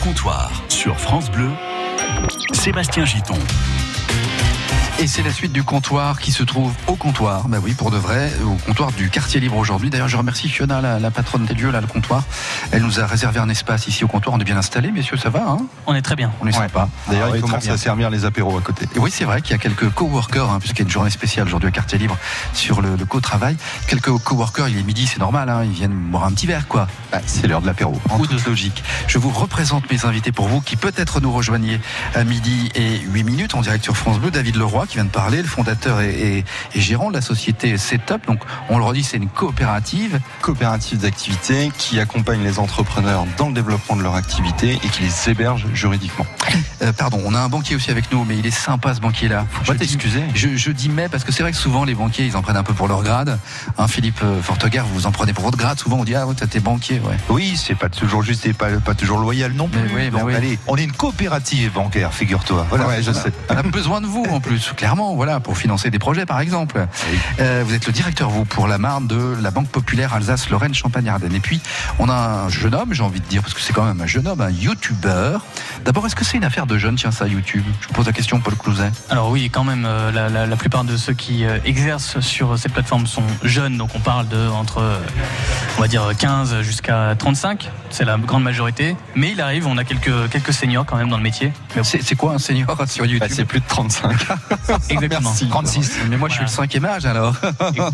comptoir sur France Bleu, Sébastien Giton. Et c'est la suite du comptoir qui se trouve au comptoir, bah oui, pour de vrai, au comptoir du quartier libre aujourd'hui. D'ailleurs, je remercie Fiona, la, patronne des lieux, là, le comptoir. Elle nous a réservé un espace ici au comptoir. On est bien installé, messieurs, ça va hein? On est très bien. On est sympa. D'ailleurs, ah il commence à servir les apéros à côté. oui, c'est vrai qu'il y a quelques coworkers, hein, puisqu'il y a une journée spéciale aujourd'hui au quartier libre sur le, co-travail. Quelques coworkers, il est midi, c'est normal, hein, ils viennent boire un petit verre, quoi. Bah, c'est l'heure de l'apéro. En toute logique. Je vous représente mes invités pour vous, qui peut-être nous rejoignez à midi et 8 minutes en direct sur France Bleu. David Leroy, qui vient de parler, le fondateur et, gérant de la société Setup. Donc, on le redit, c'est une coopérative. Coopérative d'activité qui accompagne les entrepreneurs dans le développement de leur activité et qui les héberge juridiquement. Euh, pardon, on a un banquier aussi avec nous, mais il est sympa ce banquier-là. Faut pas t'excuser. Je, dis mais parce que c'est vrai que souvent les banquiers, ils en prennent un peu pour leur grade. Hein, Philippe euh, Fortegar, vous en prenez pour votre grade. Souvent, on dit ah ouais, t'es banquier, ouais. Oui, c'est pas toujours juste et pas, pas toujours loyal non plus. oui, oui. Allez, on est une coopérative bancaire, figure-toi. Voilà, je sais. On a besoin de vous en plus, clairement, voilà, pour financer des projets, par exemple. Euh, vous êtes le directeur, vous, pour la Marne de la Banque Populaire Alsace-Lorraine-Champagne-Ardenne. Et puis, on a un jeune homme, j'ai envie de dire, parce que c'est quand même un jeune homme, un youtubeur. D'abord, est-ce que c'est une affaire de jeune, tiens, ça, YouTube? Je vous pose la question, Paul Clouzet. Alors oui, quand même, euh, la, plupart de ceux qui euh, exercent sur ces plateformes sont jeunes, donc on parle de entre, on va dire, 15 jusqu'à 35, c'est la grande majorité. Mais il arrive, on a quelques, quelques seniors quand même dans le métier. C'est quoi un senior sur YouTube? bah, C'est plus de 35. Exactement. 36. Mais moi, je suis le cinquième âge alors.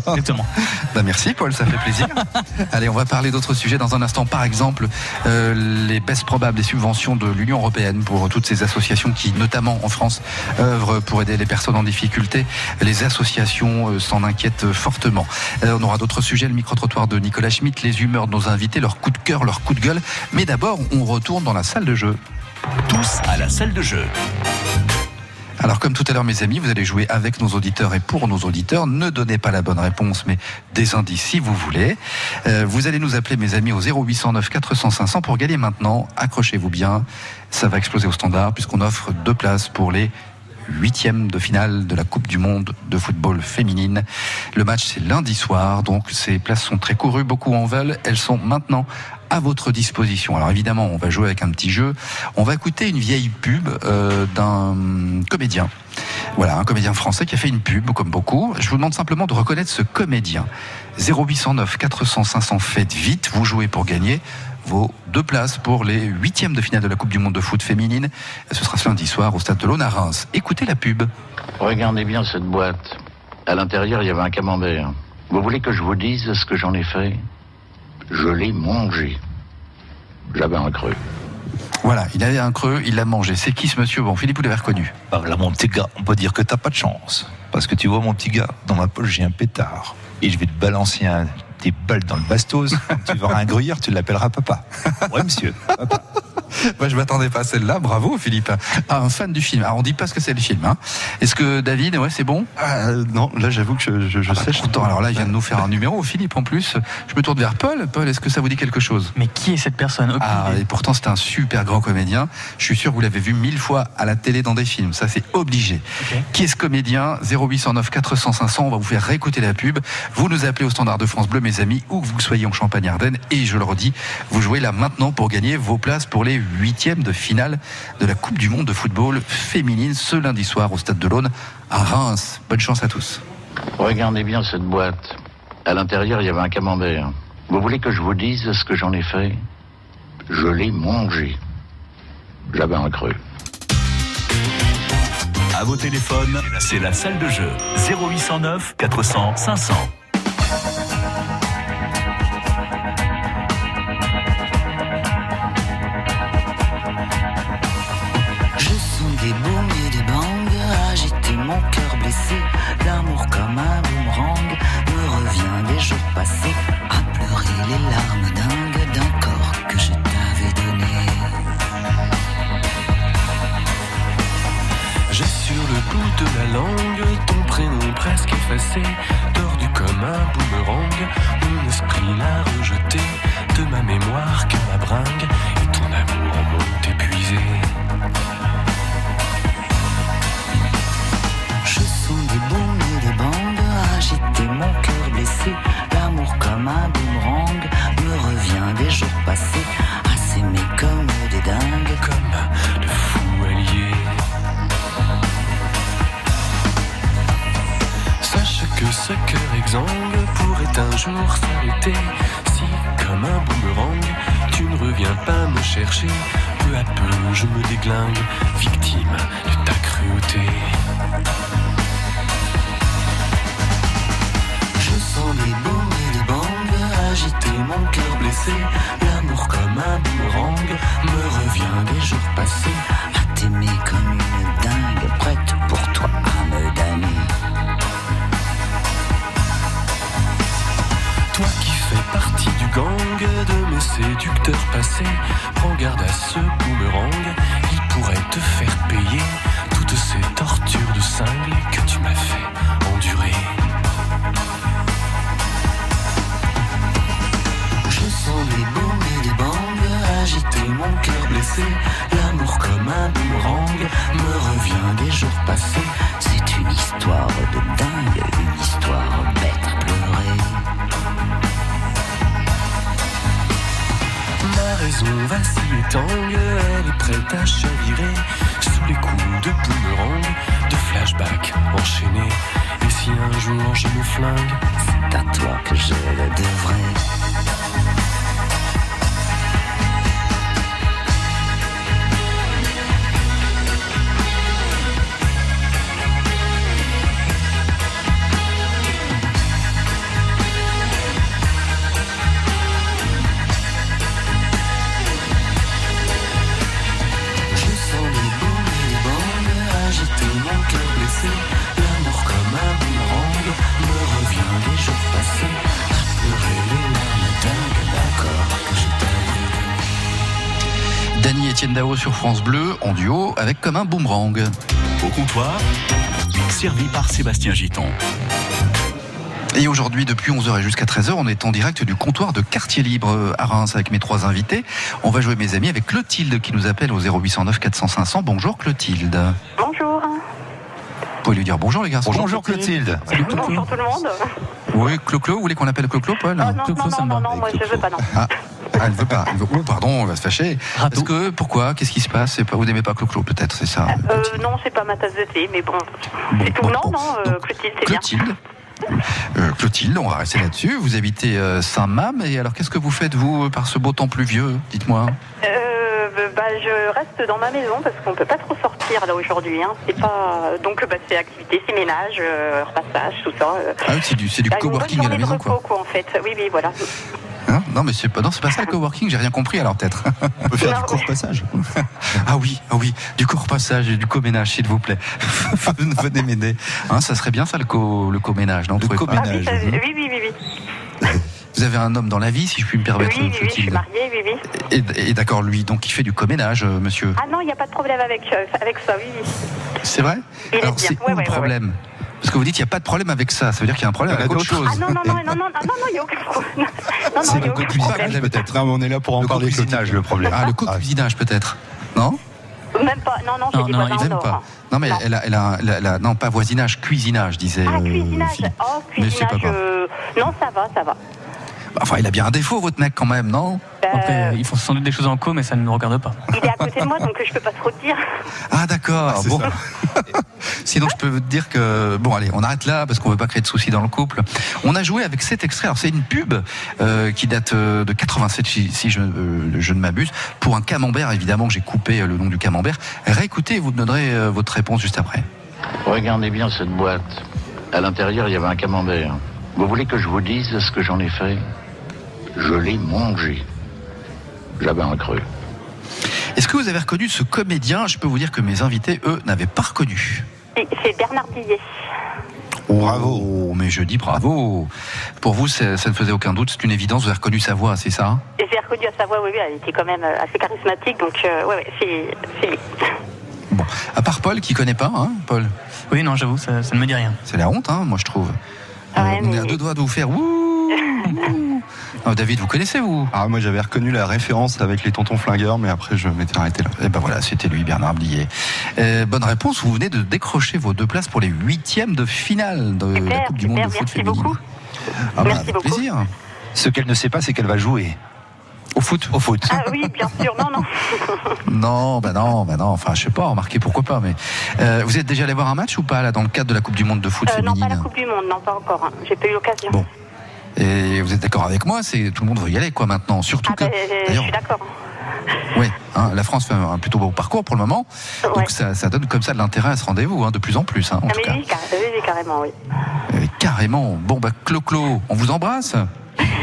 Exactement. Bah, merci Paul, ça fait plaisir. Allez, on va parler d'autres sujets dans un instant. Par exemple, euh, les baisses probables des subventions de l'Union européenne pour toutes ces associations qui, notamment en France, œuvrent pour aider les personnes en difficulté. Les associations euh, s'en inquiètent fortement. Euh, on aura d'autres sujets, le micro-trottoir de Nicolas Schmitt, les humeurs de nos invités, leur coup de cœur, leur coup de gueule. Mais d'abord, on retourne dans la salle de jeu. Tous à la salle de jeu. Alors comme tout à l'heure mes amis, vous allez jouer avec nos auditeurs et pour nos auditeurs. Ne donnez pas la bonne réponse, mais des indices si vous voulez. Euh, vous allez nous appeler mes amis au 0809 400 500 pour gagner maintenant. Accrochez-vous bien, ça va exploser au standard puisqu'on offre deux places pour les huitièmes de finale de la Coupe du Monde de football féminine. Le match c'est lundi soir, donc ces places sont très courues, beaucoup en veulent. Elles sont maintenant à votre disposition. Alors évidemment, on va jouer avec un petit jeu. On va écouter une vieille pub euh, d'un comédien. Voilà, un comédien français qui a fait une pub, comme beaucoup. Je vous demande simplement de reconnaître ce comédien. 0809 400 500, faites vite, vous jouez pour gagner vos deux places pour les huitièmes de finale de la Coupe du Monde de foot féminine. Ce sera ce lundi soir au stade de l'Aune à Reims. Écoutez la pub. Regardez bien cette boîte. À l'intérieur, il y avait un camembert. Vous voulez que je vous dise ce que j'en ai fait? Je l'ai mangé. J'avais un creux. Voilà, il avait un creux, il l'a mangé. C'est qui ce monsieur? Bon, Philippe, vous l'avez reconnu. Ah, là, mon petit gars, on peut dire que t'as pas de chance. Parce que tu vois, mon petit gars, dans ma poche, j'ai un pétard. Et je vais te balancer un, des balles dans le bastos. Quand tu verras un gruyère, tu l'appelleras papa. Ouais, monsieur. Papa. Moi, je m'attendais pas à celle-là. Bravo, Philippe. Ah, un fan du film. Alors, on dit pas ce que c'est le film. Hein. Est-ce que David, ouais, c'est bon? Ah, Non, là, j'avoue que je, je, je ah, bah, sais. alors là, il vient de nous faire un numéro. Philippe, en plus, je me tourne vers Paul. Paul, est-ce que ça vous dit quelque chose? Mais qui est cette personne? Ah, et pourtant, c'est un super grand comédien. Je suis sûr que vous l'avez vu mille fois à la télé dans des films. Ça, c'est obligé. Qui est ce comédien? 0809 400 500. On va vous faire réécouter la pub. Vous nous appelez au standard de France Bleu, mes amis, où que vous soyez en Champagne-Ardenne. Et je le redis, vous jouez là maintenant pour gagner vos places pour les huitièmes de finale de la Coupe du Monde de football féminine ce lundi soir au Stade de l'Aune à Reims. Bonne chance à tous. Regardez bien cette boîte. À l'intérieur, il y avait un camembert. Vous voulez que je vous dise ce que j'en ai fait? Je l'ai mangé. J'avais un creux. À vos téléphones, c'est la salle de jeu 0809 400 500. L'amour comme un boomerang me revient des jours passés à pleurer les larmes dingues d'un corps que je t'avais donné. J'ai sur le bout de la langue ton prénom presque effacé, tordu comme un boomerang. Mon esprit l'a rejeté de ma mémoire qu'à la bringue si, comme un boomerang, tu ne reviens pas me chercher Peu à peu, je me déglingue, victime de ta cruauté. Je sens les booms et les bangs agiter mon cœur blessé. L'amour comme un boomerang me revient des jours passés. À t'aimer comme séducteurs passés, prends garde à ce boomerang, il pourrait te faire payer toutes ces tortures de cinglé que tu m'as fait endurer. Je sens les booms et les bangs agiter mon cœur blessé. L'amour comme un boomerang me revient des jours passés. C'est une histoire de dingue, Ma raison vacille elle est prête à chavirer sous les coups de boomerang, de flashback enchaînés. Et si un jour je me flingue, C'est à toi que je le devrais. Sur France Bleu en duo avec comme un boomerang. Au comptoir, servi par Sébastien Giton. Et aujourd'hui, depuis 11h et jusqu'à 13h, on est en direct du comptoir de Quartier Libre euh, à Reims avec mes trois invités. On va jouer, mes amis, avec Clotilde qui nous appelle au 0809 400 500. Bonjour Clotilde. Bonjour. Vous pouvez lui dire bonjour les garçons. Bonjour Clotilde. Bonjour tout le monde. Oui, Clo-Clo, vous voulez qu'on l'appelle Clo-Clo, Paul Oh, non, Clo-Clo, non, ça me non, non, non, moi je veux pas, non. Ah, ah, elle veut pas. Elle veut... Oh, pardon, on va se fâcher. Parce que, pourquoi Qu'est-ce qui se passe. Vous n'aimez pas Clo-Clo, peut-être, c'est ça Euh, non, c'est pas ma tasse de thé, mais bon. C'est tout. bon, non, bon. non, euh, Donc, Clotilde, c'est bien. Clotilde. Euh, Clotilde, on va rester là-dessus. Vous habitez euh, Saint-Mam. Et alors, qu'est-ce que vous faites, vous, par ce beau temps pluvieux Dites-moi? Euh, bah, je reste dans ma maison parce qu'on peut pas trop sortir là aujourd'hui. Hein. C'est pas donc bah, c'est activité, c'est ménage, euh, repassage, tout ça. euh. Ah oui, c'est du, c'est du Bah, coworking à la de maison, quoi, en fait. Oui, oui, voilà. Hein non, mais c'est pas, non, c'est pas ça le coworking, j'ai rien compris alors peut-être. On peut faire Non, du court passage. Ah oui, ah oui, du court-passage et du co-ménage, s'il vous plaît. Venez m'aider. Hein, ça serait bien ça le, co, le co-ménage, non Le Ah, oui, ça- oui. oui, oui, oui, oui. Vous avez un homme dans la vie, si je puis me Oui, permettre, oui, oui, je suis mariée, oui, oui. Et, et d'accord, lui, donc il fait du co-ménage, euh, monsieur. Ah non, il n'y a pas de problème avec, euh, avec ça, oui, oui. C'est vrai Il Alors c'est Ouais, où ouais, le ouais, problème Parce que vous dites qu'il n'y a pas de problème avec ça, ça veut dire qu'il y a un problème avec autre d'autres. chose. Ah non, non, non, non, non, non, non, il n'y a aucun problème. Non, non, C'est le problème. peut-être. hein, On est là pour en Le parler. co-cuisinage, le problème. Ah, le co-cuisinage peut-être Non Même pas, non, non, c'est Non, non, voisins il en Même or, pas. Non, mais Non. Elle, a, elle, a, elle a- elle a- non, pas voisinage, cuisinage, disait. Ah, euh, cuisinage. Philippe. Oh, Mais c'est pas cuisinage. euh, Non, ça va, ça va. Enfin, il a bien un défaut, votre mec, quand même, non Après, Euh, ils font sans doute des choses en co, mais ça ne nous regarde pas. il est à côté de moi, donc je peux pas trop dire. Ah, d'accord. c'est bon. Sinon, je peux vous dire que. Bon, allez, on arrête là, parce qu'on veut pas créer de soucis dans le couple. On a joué avec cet extrait. Alors, c'est une pub euh, qui date euh, de 87, si, si je, euh, je ne m'abuse, pour un camembert. Évidemment, j'ai coupé le nom du camembert. Réécoutez, vous me donnerez euh, votre réponse juste après. Regardez bien cette boîte. À l'intérieur, il y avait un camembert. Vous voulez que je vous dise ce que j'en ai fait? Je l'ai mangé. J'avais un creux. Est-ce que vous avez reconnu ce comédien? Je peux vous dire que mes invités, eux, n'avaient pas reconnu. C'est c'est Bernard Billet. Bravo. Oh, mais je dis bravo. Pour vous, ça ne faisait aucun doute. C'est une évidence. Vous avez reconnu sa voix, c'est ça? Et j'ai reconnu à sa voix, oui, oui, elle était quand même euh, assez charismatique, donc euh, ouais, ouais, c'est lui. Bon. À part Paul, qui connaît pas, hein, Paul? Oui, non, j'avoue, ça, ça ne me dit rien. C'est la honte, hein, moi, je trouve. Ouais, Euh, on est à deux doigts de vous faire. Wouh Wouh Ah, David, vous connaissez, vous? Ah, moi j'avais reconnu la référence avec les tontons flingueurs, mais après je m'étais arrêté là. Eh ben voilà, c'était lui, Bernard Blier. Euh, bonne réponse. Vous venez de décrocher vos deux places pour les huitièmes de finale de la Coupe du Monde super, de foot merci féminine. beaucoup. Ah bah, avec beaucoup. plaisir. Ce qu'elle ne sait pas, c'est qu'elle va jouer. Au foot Au foot. Ah oui, bien sûr, non, non. Non, bah non, bah non. Enfin, je sais pas, remarquez pourquoi pas. Mais euh, vous êtes déjà allé voir un match ou pas là dans le cadre de la Coupe du Monde de foot Euh, non, féminine pas la Coupe du Monde, non, pas encore. hein. J'ai pas eu l'occasion. Bon. Et vous êtes d'accord avec moi, c'est tout le monde veut y aller quoi maintenant. Surtout Ah que ben, je d'ailleurs, suis d'accord. oui, hein, la France fait un plutôt beau parcours pour le moment, Ouais. donc ça, ça donne comme ça de l'intérêt à ce rendez-vous, hein, de plus en plus, hein, en Ah, tout mais cas. oui, car- oui, oui, carrément, oui. Euh, carrément. Bon bah Clo-Clo, on vous embrasse.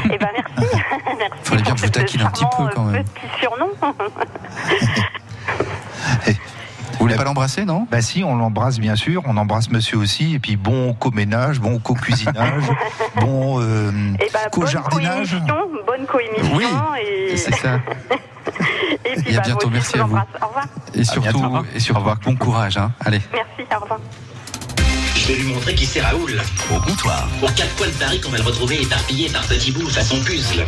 Eh ben merci. merci Fallait bien que je vous taquine un petit peu, quand même. Petit surnom. Vous voulez pas l'embrasser, non? Bah si, on l'embrasse bien sûr, on embrasse monsieur aussi, et puis bon co-ménage, bon co-cuisinage, bon euh, ben, bonne co-jardinage. coémission, bonne coémission. Oui, et... C'est ça. et puis, Et à bah, bientôt, merci à vous. Au revoir. Et surtout, bientôt. et surtout bon courage. Hein. Allez. Merci, au revoir. Je vais lui montrer qui c'est Raoul. Au comptoir. Aux quatre coins de Paris qu'on va le retrouver éparpillé par petits bouts façon puzzle.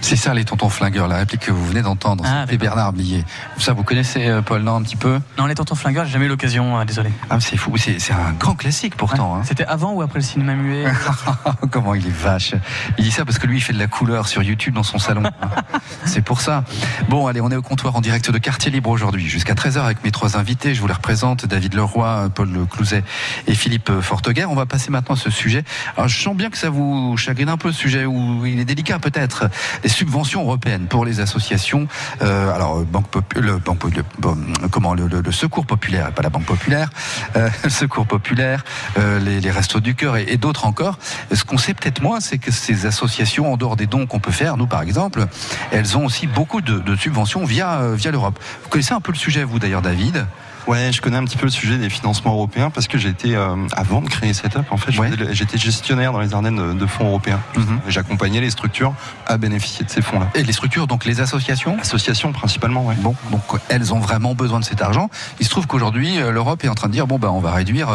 C'est ça les tontons flingueurs, la réplique que vous venez d'entendre. Ah, C'était. Bernard Billet. Ça, vous connaissez euh, Paul, non, un petit peu? Non, les tontons flingueurs, j'ai jamais eu l'occasion, euh, désolé. Ah, c'est fou, c'est un grand classique pourtant. hein. C'était avant ou après le cinéma muet? Comment il est vache. Il dit ça parce que lui, il fait de la couleur sur YouTube dans son salon. C'est pour ça. Bon, allez, on est au comptoir en direct de Quartier Libre aujourd'hui, jusqu'à 13h avec mes trois invités. Je vous les représente, David Leroy, Paul Clouzet et Philippe Forteguer. On va passer maintenant à ce sujet. Alors, je sens bien que ça vous chagrine un peu, ce sujet où il est délicat peut-être. Les subventions européennes pour les associations. Euh, alors, banque Popu- le, banque, le- comment, le, secours populaire, pas la banque populaire, euh, le secours populaire, euh, les, restos du cœur et, et d'autres encore. Ce qu'on sait peut-être moins, c'est que ces associations, en dehors des dons qu'on peut faire, nous par exemple, elles ont aussi beaucoup de, de subventions via, euh, via l'Europe. Vous connaissez un peu le sujet, vous d'ailleurs, David? Ouais, je connais un petit peu le sujet des financements européens parce que j'étais, euh, avant de créer Setup, en fait, Ouais. j'étais gestionnaire dans les Ardennes de, de fonds européens. Mhm. J'accompagnais les structures à bénéficier de ces fonds-là. Et les structures, donc les associations Associations principalement, ouais. Bon, donc elles ont vraiment besoin de cet argent. Il se trouve qu'aujourd'hui, euh, l'Europe est en train de dire bon ben on va réduire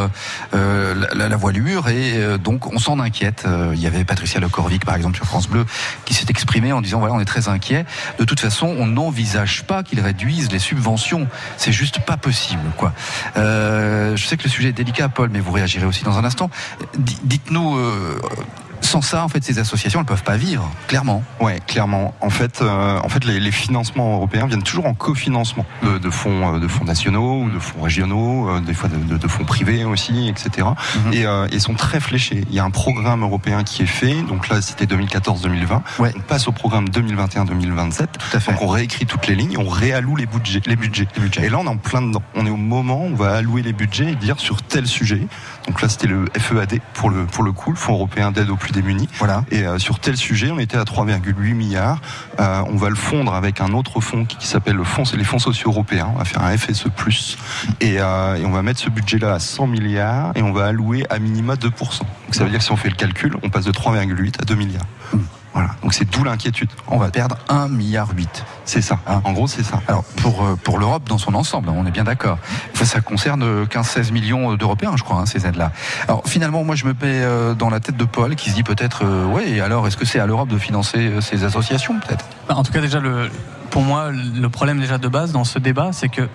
euh, la, la- la voilure et euh, donc on s'en inquiète. Il y avait Patricia Lecorvic par exemple sur France Bleu qui s'est exprimée en disant voilà on est très inquiet. De toute façon, on n'envisage pas qu'ils réduisent les subventions. C'est juste pas possible Euh, je sais que le sujet est délicat, Paul, mais vous réagirez aussi dans un instant. Dites-nous. Sans ça, en fait, ces associations, elles peuvent pas vivre, clairement. Ouais, clairement. En fait, euh, en fait, les, les financements européens viennent toujours en cofinancement de, de fonds, euh, de fonds nationaux ou de fonds régionaux, euh, des fois de, de- de fonds privés aussi, etc. Mhm. Et euh, ils sont très fléchés. Il y a un programme européen qui est fait. Donc là, c'était 2014-2020. Ouais. On passe au programme 2021-2027. Tout à fait. Donc on réécrit toutes les lignes, on réalloue les budgets, les budgets. Et là, on est en plein dedans. On est au moment où on va allouer les budgets et dire sur tel sujet. Donc là, c'était le FEAD pour le pour le coup, le Fonds européen d'aide aux plus démunis. Voilà. Et euh, sur tel sujet, on était à 3,8 milliards. Euh, on va le fondre avec un autre fonds qui, qui s'appelle le fonds, c'est les fonds sociaux européens. On va faire un FSE+. Et, euh, et on va mettre ce budget-là à 100 milliards et on va allouer à minima 2%. Donc ça veut dire que si on fait le calcul, on passe de 3,8 à 2 milliards. Voilà. Donc c'est d'où l'inquiétude. On va perdre 1,8 milliard. C'est ça. Hein. En gros, c'est ça. Alors pour, euh, pour l'Europe dans son ensemble, on est bien d'accord. Ça concerne euh, 15-16 millions d'Européens, je crois, hein, ces aides-là. Alors finalement, moi je me mets euh, dans la tête de Paul qui se dit peut-être, euh, et alors est-ce que c'est à l'Europe de financer euh, ces associations peut-être? Bah, En tout cas, déjà, le, pour moi, le problème déjà de base dans ce débat, c'est que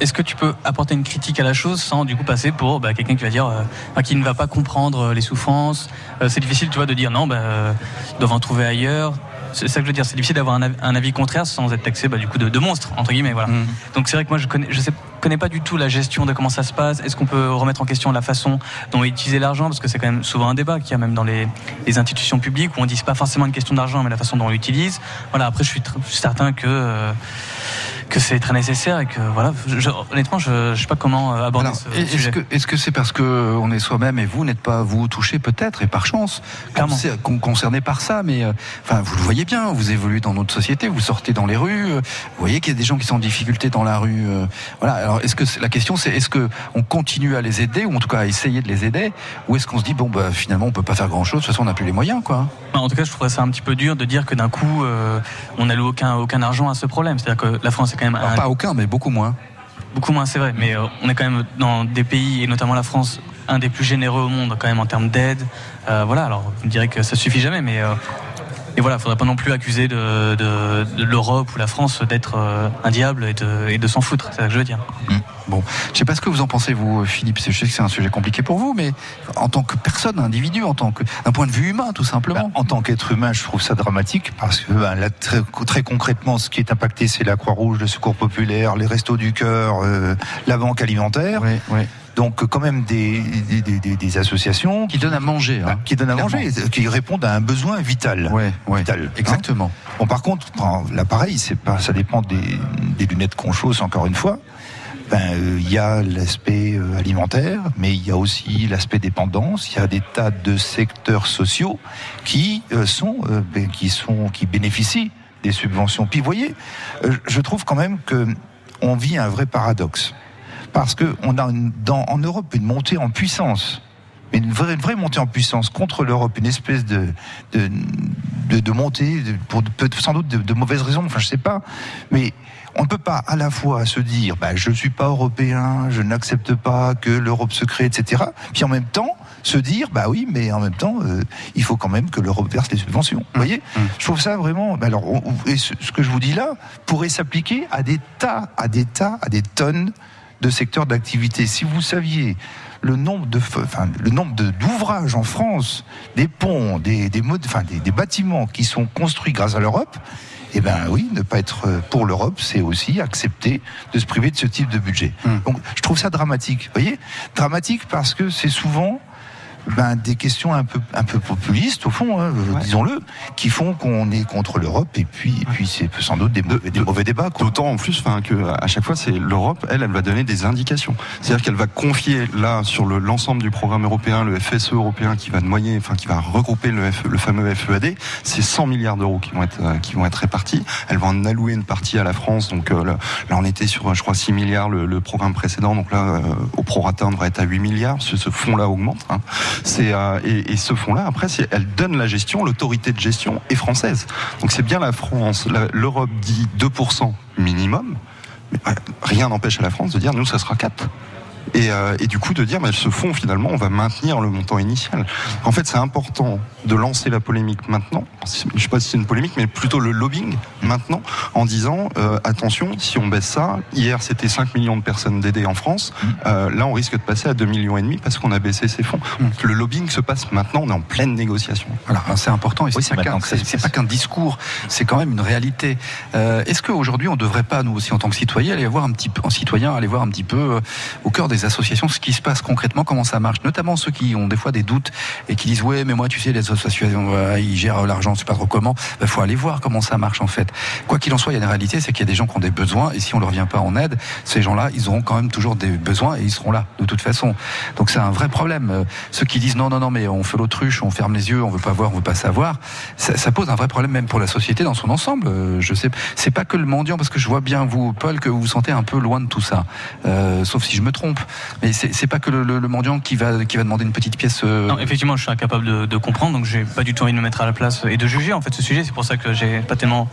est-ce que tu peux apporter une critique à la chose sans du coup passer pour bah, quelqu'un qui va dire, euh, qui ne va pas comprendre euh, les souffrances Euh, C'est difficile, tu vois, de dire non, bah, euh, ils doivent en trouver ailleurs. C'est ça que je veux dire. C'est difficile d'avoir un, avis- un avis contraire sans être taxé bah, du coup de, de monstre entre guillemets. Voilà. Mhm. Donc c'est vrai que moi je connais, je sais, connais pas du tout la gestion de comment ça se passe. Est-ce qu'on peut remettre en question la façon dont est utilisé l'argent? Parce que c'est quand même souvent un débat qu'il y a même dans les, les institutions publiques où on dit c'est pas forcément une question d'argent mais la façon dont on l'utilise. Voilà. Après je suis, tr- je suis certain que euh, que c'est très nécessaire et que voilà. Je- honnêtement je, je sais pas comment euh, aborder Alors, ce est-ce sujet. est-ce que c'est parce que on est soi-même et vous n'êtes pas vous touché peut-être et par chance concerné par ça, mais euh, enfin vous le voyez bien, vous évoluez dans notre société, vous sortez dans les rues, euh, vous voyez qu'il y a des gens qui sont en difficulté dans la rue. euh, voilà. Alors est-ce que la question c'est est-ce que on continue à les aider ou en tout cas à essayer de les aider ou est-ce qu'on se dit bon bah finalement on peut pas faire grand chose, de toute façon on n'a plus les moyens quoi. Bah, En tout cas, je trouverais ça un petit peu dur de dire que d'un coup, on n'alloue aucun, aucun argent à ce problème. C'est-à-dire que la France est quand même Alors, un, pas aucun mais beaucoup moins. Beaucoup moins, c'est vrai, mais euh, on est quand même dans des pays, et notamment la France, un des plus généreux au monde, quand même, en termes d'aide. Euh, voilà, alors vous me direz que ça suffit jamais, mais. Et voilà, faudrait pas non plus accuser de, de- de l'Europe ou la France d'être euh, un diable et de, et de s'en foutre, c'est ça que je veux dire. Bon, je sais pas ce que vous en pensez vous, Philippe. Je sais que c'est un sujet compliqué pour vous, mais en tant que personne, individu, en tant que d'un point de vue humain, tout simplement. Ben, en tant qu'être humain, je trouve ça dramatique parce que ben, là, très, très concrètement, ce qui est impacté, c'est la Croix-Rouge, le Secours populaire, les Restos du Cœur, euh, la Banque alimentaire. Oui, oui. Donc quand même des, des, des- des- des associations Qui donne à manger. hein. qui donnent à Clairement. manger, qui répondent à un besoin vital. Ouais, ouais. Vital, hein. Exactement. Bon, par contre, l'appareil, c'est pas, ça dépend des, des lunettes qu'on chausse. Encore une fois, ben, euh, il y a l'aspect euh, alimentaire, mais il y a aussi l'aspect dépendance. Il y a des tas de secteurs sociaux qui euh, sont, euh, ben, qui sont, qui bénéficient des subventions. Puis, vous voyez, je trouve quand même que on vit un vrai paradoxe, parce que on a une- dans, en Europe une montée en puissance mais une vraie, une vraie montée en puissance contre l'Europe, une espèce de, de, de, de montée, de- pour sans doute de, de mauvaises raisons, enfin je sais pas, mais on ne peut pas à la fois se dire bah, je ne suis pas européen, je n'accepte pas que l'Europe se crée, etc. Puis en même temps se dire bah oui, mais en même temps euh, il faut quand même que l'Europe verse les subventions. Vous voyez, je trouve ça vraiment. bah alors, on- on- et ce, ce que je vous dis là pourrait s'appliquer à des tas, à des tas, à des tonnes de secteurs d'activité. Si vous saviez le nombre de, enfin, le nombre d'ouvrages en France, des ponts, des, des, modes- enfin, des, des bâtiments qui sont construits grâce à l'Europe, eh ben oui, ne pas être pour l'Europe, c'est aussi accepter de se priver de ce type de budget. Donc, je trouve ça dramatique. Vous voyez, dramatique parce que c'est souvent ben, des questions un peu, un peu populistes, au fond, hein, disons-le, qui font qu'on est contre l'Europe, et puis, et puis c'est sans doute des mauvais, des mauvais débats. D'autant en plus, enfin, que à chaque fois, c'est l'Europe, elle, elle va donner des indications. C'est-à-dire qu'elle va confier là sur le- l'ensemble du programme européen, le FSE européen, qui va noyer, enfin, qui va regrouper le, F- le fameux FEAD, c'est 100 milliards d'euros qui vont être euh, qui vont être répartis. Elle va en allouer une partie à la France. Donc euh, là, là, on était sur, je crois, 6 milliards le, le programme précédent. Donc là, euh, au prorata, on devrait être à 8 milliards. Ce, ce fonds-là augmente. hein. Euh, et, ce fonds-là, après, elle donne la gestion. L'autorité de gestion est française. Donc c'est bien la France. L'Europe dit 2% minimum. Mais euh, rien n'empêche à la France de dire nous, ça sera 4. Et, euh, et du coup de dire bah, ce fonds finalement on va maintenir le montant initial. En fait c'est important de lancer la polémique maintenant. Je ne sais pas si c'est une polémique mais plutôt le lobbying maintenant en disant euh, attention si on baisse ça, hier c'était 5 millions de personnes d'aider en France, euh, là on risque de passer à 2 millions et demi parce qu'on a baissé ces fonds. Le lobbying se passe maintenant, on est en pleine négociation. Voilà, hein, c'est important et Oui, c'est c'est pas qu'un- discours, c'est quand même une réalité. Euh, Est-ce qu'aujourd'hui on ne devrait pas, nous aussi en tant que citoyens, aller voir un petit peu, en citoyen, aller voir un petit peu euh, au cœur des associations ce qui se passe concrètement, comment ça marche, notamment ceux qui ont des fois des doutes et qui disent ouais mais moi tu sais les associations euh, ils gèrent l'argent, je sais pas trop comment. Il faut aller voir comment ça marche en fait. Quoi qu'il en soit, il y a une réalité, c'est qu'il y a des gens qui ont des besoins et si on leur vient pas en aide, ces gens-là ils auront quand même toujours des besoins et ils seront là de toute façon. Donc c'est un vrai problème. Euh, Ceux qui disent non non non mais on fait l'autruche, on ferme les yeux, on veut pas voir, on veut pas savoir, ça, pose un vrai problème même pour la société dans son ensemble. Euh, Je sais, c'est pas que le mendiant parce que je vois bien vous Paul que vous vous sentez un peu loin de tout ça, sauf si je me trompe. Mais c'est pas que le, le- le mendiant qui va qui va demander une petite pièce. euh, Non, effectivement, je suis incapable de, de comprendre, donc j'ai pas du tout envie de me mettre à la place et de juger en fait ce sujet. C'est pour ça que j'ai pas tellement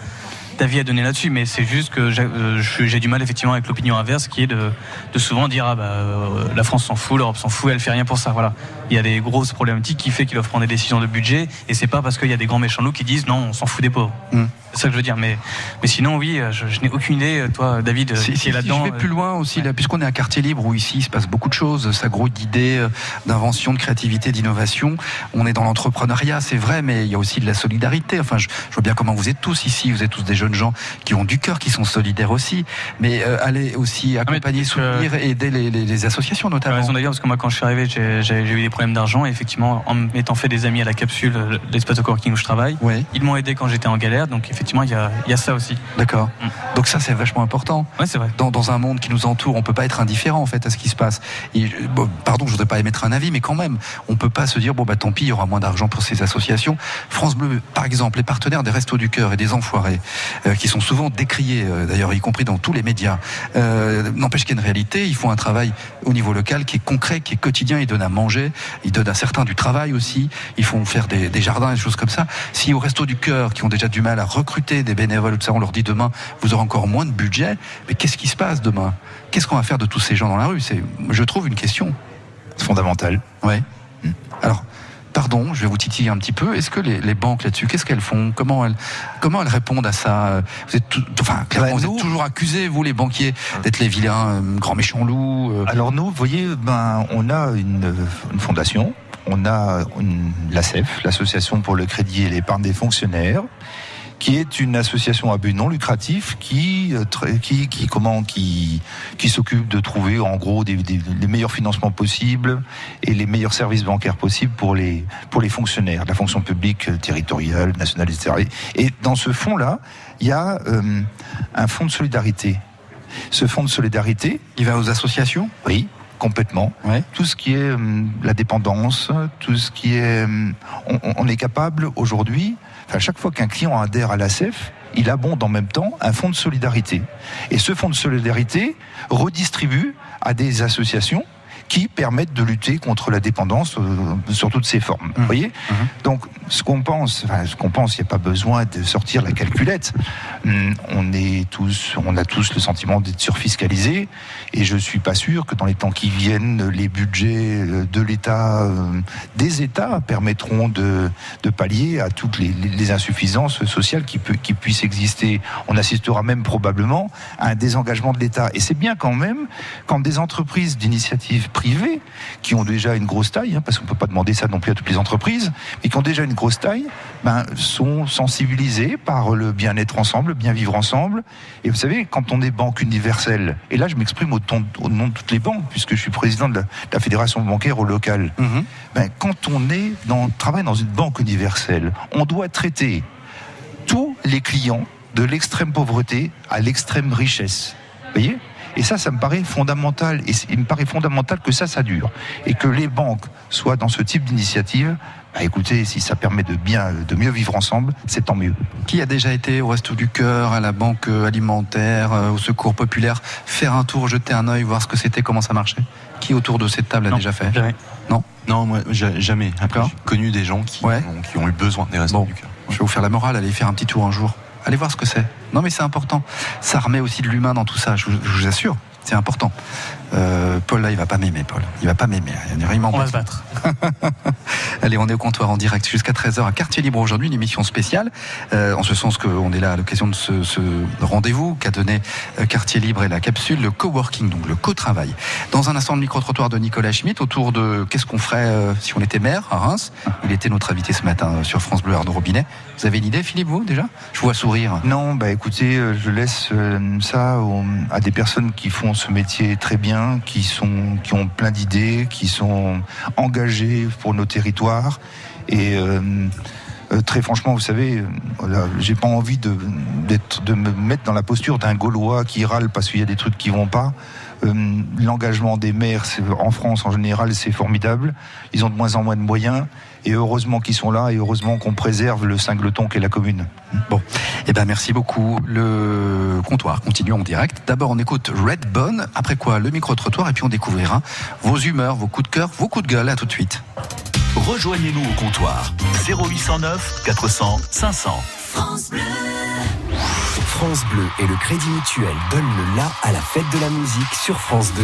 d'avis à donner là-dessus, mais c'est juste que j'ai euh, du mal effectivement avec l'opinion inverse, qui est de, de souvent dire ah bah euh, la France s'en fout, l'Europe s'en fout, elle fait rien pour ça. Voilà, il y a des grosses problématiques qui fait qu'ils doivent prendre des décisions de budget, et c'est pas parce qu'il y a des grands méchants loups qui disent non, on s'en fout des pauvres. Mm. C'est ça que je veux dire. Mais mais sinon oui, euh, je, je n'ai aucune idée. Toi, David, euh, Si, si, est si là-dedans. je vais plus loin aussi, là, puisqu'on est un quartier libre où ici il se passe beaucoup de choses, ça grouille d'idées, euh, d'invention, de créativité, d'innovation. On est dans l'entrepreneuriat, c'est vrai, mais il y a aussi de la solidarité. Enfin, je, je vois bien comment vous êtes tous ici. Vous êtes tous des jeunes gens qui ont du cœur, qui sont solidaires aussi. Mais euh, allez aussi accompagner, soutenir, et aider les, les- les associations notamment. raison d'ailleurs, parce que moi, quand je suis arrivé, j'ai j'ai- j'ai eu des problèmes d'argent. Et effectivement, en m'étant fait des amis à la capsule, euh, l'espace de coworking où je travaille, ils m'ont aidé quand j'étais en galère. Donc, effectivement, il y a, il y a ça aussi. d'accord. Mm. Donc ça, c'est vachement important. Ouais, c'est vrai. dans, dans un monde qui nous entoure, on peut pas être indifférent en fait à ce qui se passe. Et, bon, pardon, je voudrais pas émettre un avis, mais quand même, on peut pas se dire bon bah tant pis, il y aura moins d'argent pour ces associations. France Bleu, par exemple, les partenaires des Restos du Cœur et des Enfoirés, euh, qui sont souvent décriés, euh, d'ailleurs y compris dans tous les médias, euh, n'empêche qu'il y a une réalité. Ils font un travail au niveau local qui est concret, qui est quotidien. Ils donnent à manger, ils donnent à certains du travail aussi. Ils font faire des, des jardins et des choses comme ça. Si au Resto du Cœur, qui ont déjà du mal à recruter des bénévoles, tout ça, on leur dit demain vous aurez encore moins de budget, mais qu'est-ce qui se passe demain? Qu'est-ce qu'on va faire de tous ces gens dans la rue? C'est, je trouve, une question. C'est fondamental. Ouais. Alors, pardon, je vais vous titiller un petit peu. Est-ce que les, les banques là-dessus, qu'est-ce qu'elles font? Comment elles, comment elles répondent à ça? Vous êtes, tout- enfin, clairement, Bah, vous êtes toujours accusés, vous les banquiers, d'être les vilains, euh, grands méchants loups. euh. Alors nous, vous voyez, ben, on a une, une fondation, on a l'ACEF, l'Association pour le crédit et l'épargne des fonctionnaires, qui est une association à but non lucratif qui, euh, qui, qui, comment, qui, qui s'occupe de trouver en gros des, des- les meilleurs financements possibles et les meilleurs services bancaires possibles pour les, pour les fonctionnaires, de la fonction publique euh, territoriale, nationale, etc. Et dans ce fonds-là, il y a euh, un fonds de solidarité. Ce fonds de solidarité, Il va aux associations? Oui, complètement. Ouais. Tout ce qui est hum, la dépendance, tout ce qui est, on, on- on est capable aujourd'hui. Enfin, chaque fois qu'un client adhère à l'ACEF, il abonde en même temps un fonds de solidarité. Et ce fonds de solidarité redistribue à des associations qui permettent de lutter contre la dépendance euh, sur toutes ses formes. Vous voyez Donc, ce qu'on pense, enfin, ce qu'on pense, il n'y a pas besoin de sortir la calculette. Hum, On est tous, on a tous le sentiment d'être surfiscalisés, et je suis pas sûr que dans les temps qui viennent, les budgets euh, de l'État, euh, des États, permettront de, pallier à toutes les, insuffisances sociales qui, puissent exister. On assistera même probablement à un désengagement de l'État. Et c'est bien quand même quand des entreprises d'initiative privée, qui ont déjà une grosse taille, hein, parce qu'on peut pas demander ça non plus à toutes les entreprises, mais qui ont déjà une grosse taille, ben, sont sensibilisées par le bien-être ensemble, le bien vivre ensemble. Et vous savez, quand on est banque universelle, et là je m'exprime au, au nom de toutes les banques, puisque je suis président de la, de la fédération bancaire au local, ben, quand on est dans, travaille dans une banque universelle, on doit traiter tous les clients de l'extrême pauvreté à l'extrême richesse. Vous voyez? Et ça, ça me paraît fondamental. Et il me paraît fondamental que ça, ça dure. Et que les banques soient dans ce type d'initiative. Bah, écoutez, si ça permet de bien, de mieux vivre ensemble, c'est tant mieux. Qui a déjà été au Resto du Cœur, à la Banque Alimentaire, euh, au Secours Populaire, faire un tour, jeter un œil, voir ce que c'était, comment ça marchait? Qui autour de cette table a Non, déjà fait? jamais. Non? Non, moi, jamais. Après, D'accord. j'ai connu des gens qui, Ouais. ont, qui ont eu besoin des restos Bon. du cœur. Je vais vous faire la morale, allez faire un petit tour un jour. Allez voir ce que c'est. Non mais c'est important. Ça remet aussi de l'humain dans tout ça, je vous, je vous assure. C'est important. Euh, Paul là, il va pas m'aimer, Paul. Il va pas m'aimer. Il y a On va se battre. Allez, on est au comptoir en direct jusqu'à 13h à Quartier Libre aujourd'hui, une émission spéciale, euh, en ce sens qu'on est là à l'occasion de ce, ce rendez-vous qu'a donné euh, Quartier Libre et la capsule, le coworking, donc le co-travail. Dans un instant, le micro-trottoir de Nicolas Schmitt autour de qu'est-ce qu'on ferait euh, si on était maire à Reims. Il était notre invité ce matin sur France Bleu Arnaud Robinet. Vous avez une idée, Philippe, vous déjà? Je vous vois sourire. Non, bah écoutez, je laisse ça à des personnes qui font ce métier très bien, qui sont, ont plein d'idées, qui sont engagées pour nos territoires. Et euh, euh, très franchement, vous savez, euh, j'ai pas envie de me mettre dans la posture d'un Gaulois qui râle parce qu'il y a des trucs qui vont pas. Euh, l'engagement des maires en France en général, c'est formidable. Ils ont de moins en moins de moyens. Et heureusement qu'ils sont là et heureusement qu'on préserve le singleton qu'est la commune. Bon, eh ben merci beaucoup. Le comptoir continue en direct. D'abord, on écoute Redbone. Après quoi, le micro-trottoir. Et puis, on découvrira vos humeurs, vos coups de cœur, vos coups de gueule. À tout de suite. Rejoignez-nous au comptoir 0809 400 500. France Bleu et le Crédit Mutuel donnent le la à la fête de la musique sur France 2.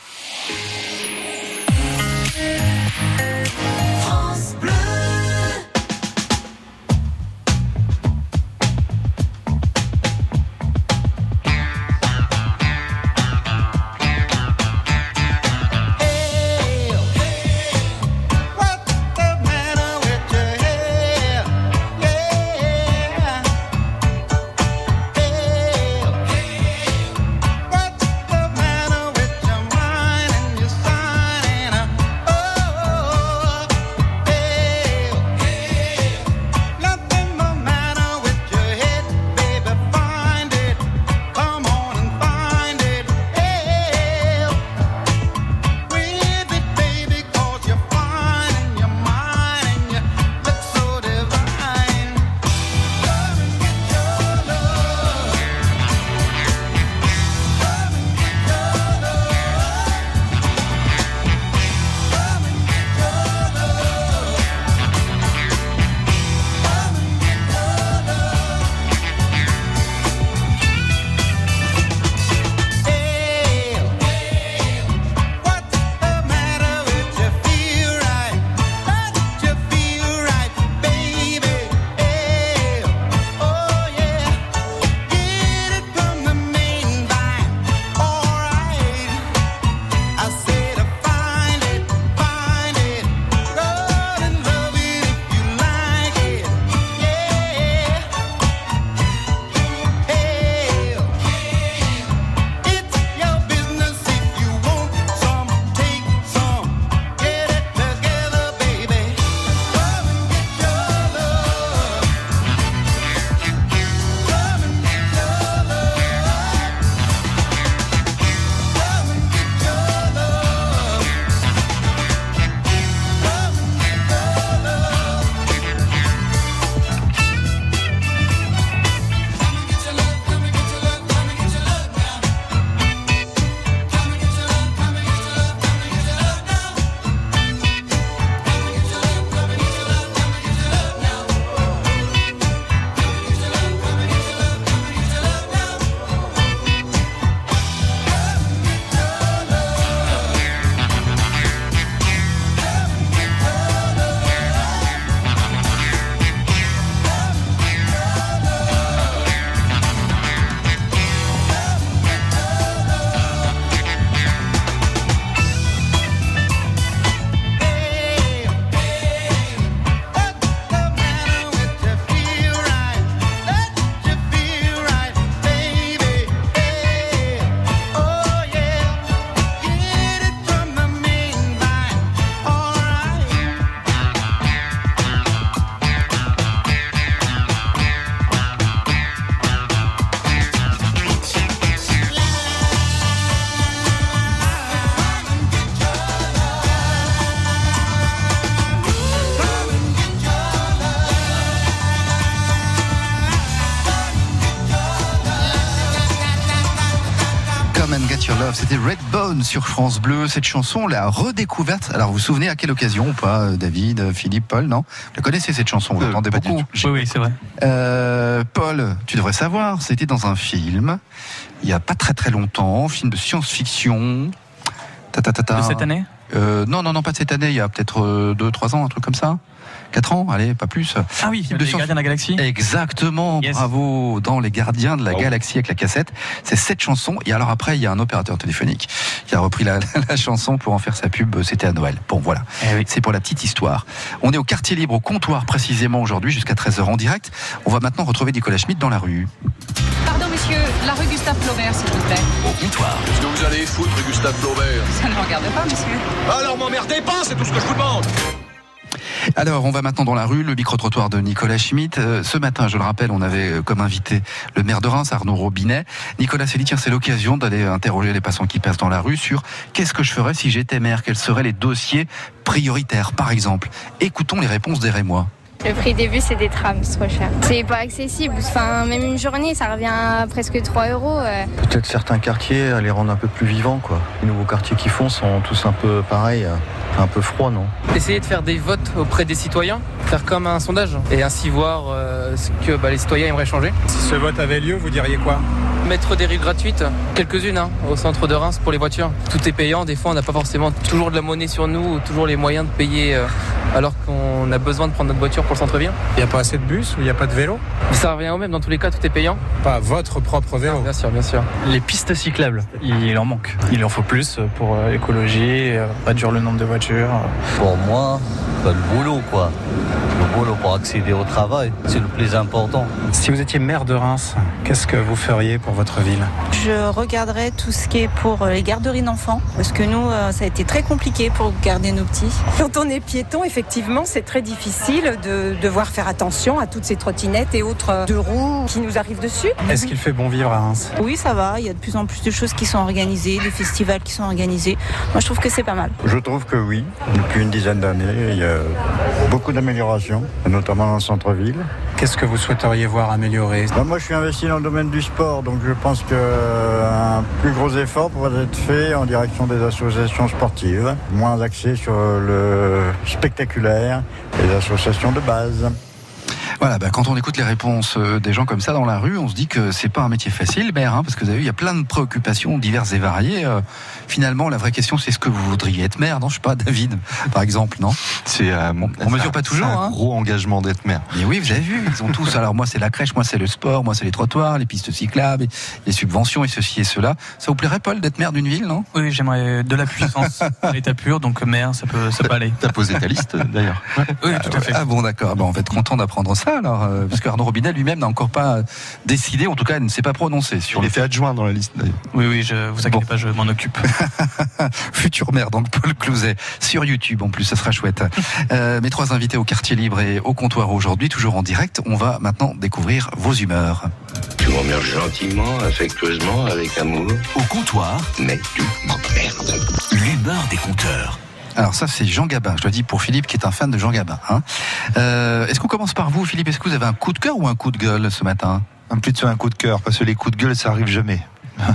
C'était Redbone sur France Bleu. Cette chanson, on l'a redécouverte. Alors, vous vous souvenez à quelle occasion ou pas, euh, David, euh, Philippe, Paul, non? Vous la connaissez cette chanson, vous Euh, l'entendez beaucoup. Oui, oui, c'est vrai. Euh, Paul, tu devrais savoir, c'était dans un film, il y a pas très très longtemps, film de science-fiction. Ta, ta, ta, ta. De cette année? Euh, Non, non, non, pas de cette année, il y a peut-être 2-3 ans, un truc comme ça. 4 ans, allez, pas plus. Ah oui, Film les science- Gardiens de la Galaxie. Exactement, Yes. bravo. Dans Les Gardiens de la Galaxie avec la cassette, c'est cette chanson. Et alors après, il y a un opérateur téléphonique qui a repris la, la chanson pour en faire sa pub. C'était à Noël. Bon, voilà. Eh C'est pour la petite histoire. On est au quartier libre, au comptoir précisément aujourd'hui, jusqu'à 13h en direct. On va maintenant retrouver Nicolas Schmitt dans la rue. Pardon, monsieur, la rue Gustave Flaubert, s'il vous plaît. Au comptoir. Qu'est-ce que vous allez foutre, Gustave Flaubert? Ça ne me regarde pas, monsieur. Alors m'emmerdez pas, c'est tout ce que je vous demande Alors, on va maintenant dans la rue, le micro-trottoir de Nicolas Schmitt. Euh, ce matin, je le rappelle, on avait euh, comme invité le maire de Reims, Arnaud Robinet. Nicolas s'est dit, tiens, c'est l'occasion d'aller interroger les passants qui passent dans la rue sur qu'est-ce que je ferais si j'étais maire, quels seraient les dossiers prioritaires, par exemple? Écoutons les réponses des Rémois. Le prix des bus et des trams, c'est trop cher. C'est pas accessible. Enfin, même une journée, ça revient à presque 3 euros. euh. Peut-être certains quartiers à les rendre un peu plus vivants, quoi. Les nouveaux quartiers qui font sont tous un peu pareils, euh, un peu froids, non? Essayer de faire des votes auprès des citoyens, faire comme un sondage et ainsi voir euh, ce que bah, les citoyens aimeraient changer. Si ce vote avait lieu, vous diriez quoi? Mettre des rues gratuites, quelques-unes hein, au centre de Reims pour les voitures. Tout est payant, des fois on n'a pas forcément toujours de la monnaie sur nous ou toujours les moyens de payer euh, alors qu'on a besoin de prendre notre voiture pour le centre-ville. Il n'y a pas assez de bus ou il n'y a pas de vélo? Ça revient au même, dans tous les cas tout est payant. Pas votre propre vélo. Bien sûr, bien sûr. Les pistes cyclables, il en manque. Il en faut plus pour euh, l'écologie, euh, réduire le nombre de voitures. Pour moi, bah, le boulot, quoi. Le boulot pour accéder au travail, c'est le plus important. Si vous étiez maire de Reims, qu'est-ce que vous feriez pour votre ville Je regarderai tout ce qui est pour euh, les garderies d'enfants, parce que nous, euh, ça a été très compliqué pour garder nos petits. Quand on est piéton, effectivement, c'est très difficile de devoir faire attention à toutes ces trottinettes et autres deux roues qui nous arrivent dessus. Est-ce qu'il fait bon vivre à Reims? Oui, ça va, il y a de plus en plus de choses qui sont organisées, des festivals qui sont organisés. Moi, je trouve que c'est pas mal. Je trouve que oui. Depuis une dizaine d'années, il y a beaucoup d'améliorations, notamment dans le centre-ville. Qu'est-ce que vous souhaiteriez voir améliorer? Bah, moi, je suis investi dans le domaine du sport, donc je pense qu'un plus gros effort pourrait être fait en direction des associations sportives, moins axé sur le spectaculaire, les associations de base. Voilà, bah, quand on écoute les réponses euh, des gens comme ça dans la rue, on se dit que c'est pas un métier facile, maire, hein, parce que vous avez vu, il y a plein de préoccupations diverses et variées. Euh, finalement, la vraie question, c'est ce que vous voudriez être maire, non? Je sais pas, David, par exemple, non? C'est euh, on mesure pas toujours, un hein. gros engagement d'être maire. Mais oui, vous avez vu, ils ont tous. Alors moi, c'est la crèche, moi, c'est le sport, moi, c'est les trottoirs, les pistes cyclables, les subventions et ceci et cela. Ça vous plairait, Paul, d'être maire d'une ville, non? Oui, j'aimerais de la puissance à l'état pur, donc maire, ça peut, ça peut aller. T'as posé ta liste d'ailleurs. Oui, tout à fait. Ah bon, d'accord. Bon, on va être content d'apprendre ça, alors, euh, parce que Arnaud Robinet lui-même n'a encore pas décidé, en tout cas, il ne s'est pas prononcé sur Il le est fait adjoint dans la liste d'ailleurs. Oui, oui, je vous inquiétez pas, je m'en occupe. futur maire, donc Paul Clouzet, sur YouTube en plus, ça sera chouette. Euh, mes trois invités au quartier libre et au comptoir aujourd'hui, toujours en direct. On va maintenant découvrir vos humeurs. Tu m'emmerdes gentiment, affectueusement, avec amour. Au comptoir, Mais tu m'emmerdes. l'humeur des compteurs. Alors ça, c'est Jean Gabin. Je dois dire pour Philippe qui est un fan de Jean Gabin. hein. Euh, Est-ce qu'on commence par vous, Philippe? Est-ce que vous avez un coup de cœur ou un coup de gueule ce matin? Plutôt un coup de cœur, parce que les coups de gueule, ça arrive jamais.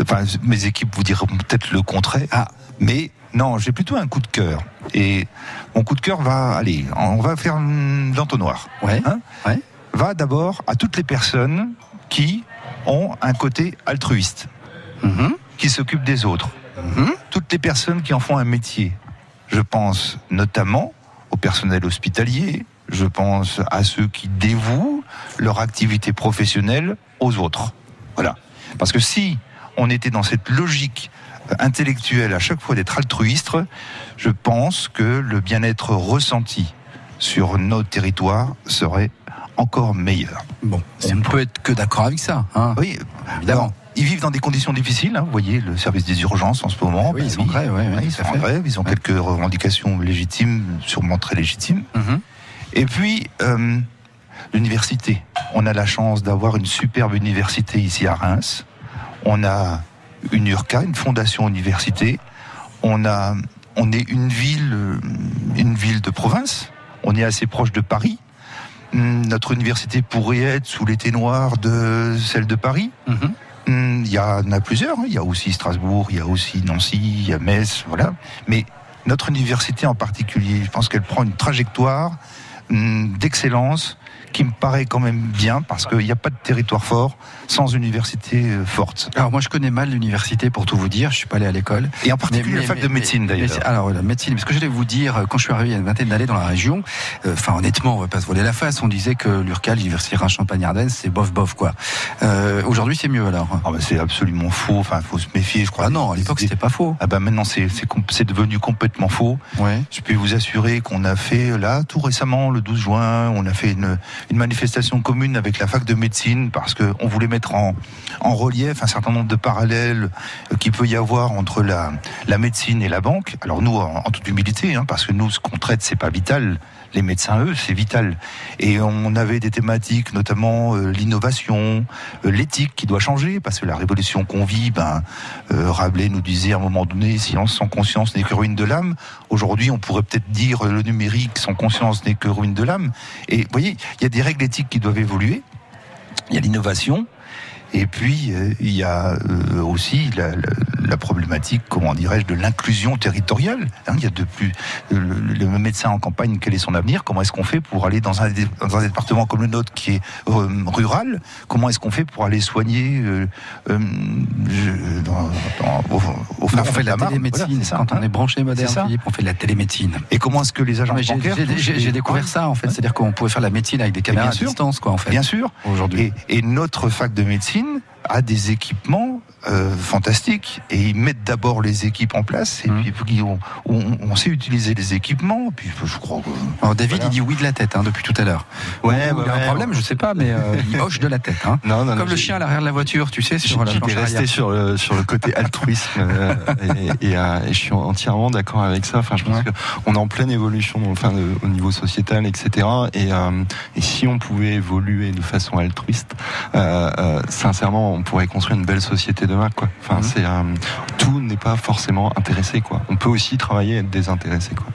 Enfin, mes équipes vous diront peut-être le contraire. Ah. Mais non, j'ai plutôt un coup de cœur. Et mon coup de cœur va, allez, on va faire l'entonnoir. Ouais. Hein? ouais. Va d'abord à toutes les personnes qui ont un côté altruiste, Mhm. qui s'occupent des autres. Toutes les personnes qui en font un métier. Je pense notamment au personnel hospitalier, je pense à ceux qui dévouent leur activité professionnelle aux autres. Voilà. Parce que si on était dans cette logique euh, intellectuelle à chaque fois d'être altruiste, je pense que le bien-être ressenti sur notre territoire serait encore meilleur. Bon, on ne peut être que d'accord avec ça. Hein Oui, évidemment. Ils vivent dans des conditions difficiles. hein. Vous voyez le service des urgences en ce moment. Oui, Bah ils sont en grève, ouais, ouais, ils tout à sont en fait. grève. Ils ont quelques revendications légitimes, sûrement très légitimes. Mhm. Et puis euh, l'université. On a la chance d'avoir une superbe université ici à Reims. On a une URCA, une fondation université. On a, on est une ville, euh, une ville de province. On est assez proche de Paris. Hum, Notre université pourrait être sous l'été noir de celle de Paris. Mhm. Hum, Il y en a plusieurs. hein. Il y a aussi Strasbourg, il y a aussi Nancy, il y a Metz, voilà. Mais notre université en particulier, je pense qu'elle prend une trajectoire hum, d'excellence qui me paraît quand même bien parce qu'il n'y a pas de territoire fort sans université euh, forte. Alors moi je connais mal l'université pour tout vous dire, je suis pas allé à l'école. Et en particulier la fac de médecine, d'ailleurs. mais- Alors la médecine, parce que je vais vous dire, quand je suis arrivé il y a une vingtaine d'années dans la région, euh, enfin honnêtement on va pas se voler la face, on disait que l'URCAL, l'université Rhin-Champagne-Ardenne, c'est bof bof quoi. Euh, Aujourd'hui c'est mieux alors. Ah bah, c'est absolument faux. Enfin, faut se méfier, je crois. Ah non, à l'époque c'était pas faux. Ah bah maintenant c'est c'est com- c'est devenu complètement faux. Ouais. Je peux vous assurer qu'on a fait là tout récemment le 12 juin, on a fait une, une manifestation commune avec la fac de médecine parce que on voulait mettre en, relief un certain nombre de parallèles euh, qu'il peut y avoir entre la, la médecine et la banque. Alors nous en, en toute humilité, hein, parce que nous ce qu'on traite c'est pas vital. Les médecins, eux, c'est vital. Et on avait des thématiques, notamment euh, l'innovation, euh, l'éthique qui doit changer, parce que la révolution qu'on vit, ben, euh, Rabelais nous disait à un moment donné, silence sans conscience n'est que ruine de l'âme. Aujourd'hui, on pourrait peut-être dire le numérique sans conscience n'est que ruine de l'âme. Et vous voyez, il y a des règles éthiques qui doivent évoluer. Il y a l'innovation. Et puis, euh, il y a euh, aussi la, la- la problématique, comment dirais-je, de l'inclusion territoriale. Hein, il y a de plus le, le médecin en campagne, quel est son avenir? Comment est-ce qu'on fait pour aller dans un, dé- dans un département comme le nôtre qui est euh, rural? Comment est-ce qu'on fait pour aller soigner euh, euh, dans, dans- au, au on fait de la Marne? Télémédecine Voilà, ça, quand on hein. est branché moderne, C'est ça. Philippe, on fait de la télémédecine. Et comment est-ce que les agents bancaires j'ai- découvert ça en fait, c'est-à-dire qu'on pouvait faire la médecine avec des caméras à distance quoi en fait. Bien sûr. Aujourd'hui. Et, et notre fac de médecine in a des équipements euh, fantastiques et ils mettent d'abord les équipes en place et Mmh. puis on, on- on sait utiliser les équipements. Puis je crois. que- Alors David Voilà. il dit oui de la tête hein, depuis tout à l'heure. Ouais, Ou il a un problème, je sais pas, mais euh, il hoche de la tête. Hein. Non, non, non, Comme le chien à l'arrière de la voiture, tu sais, sur J'étais resté sur le, sur le côté altruisme euh, et, et, et je suis entièrement d'accord avec ça. Enfin, je pense qu'on est en pleine évolution enfin, au niveau sociétal, etc. Et, et si on pouvait évoluer de façon altruiste, sincèrement, on pourrait construire une belle société demain. Quoi. Enfin, c'est euh, tout n'est pas forcément intéressé. Quoi. On peut aussi travailler et être désintéressé. Quoi.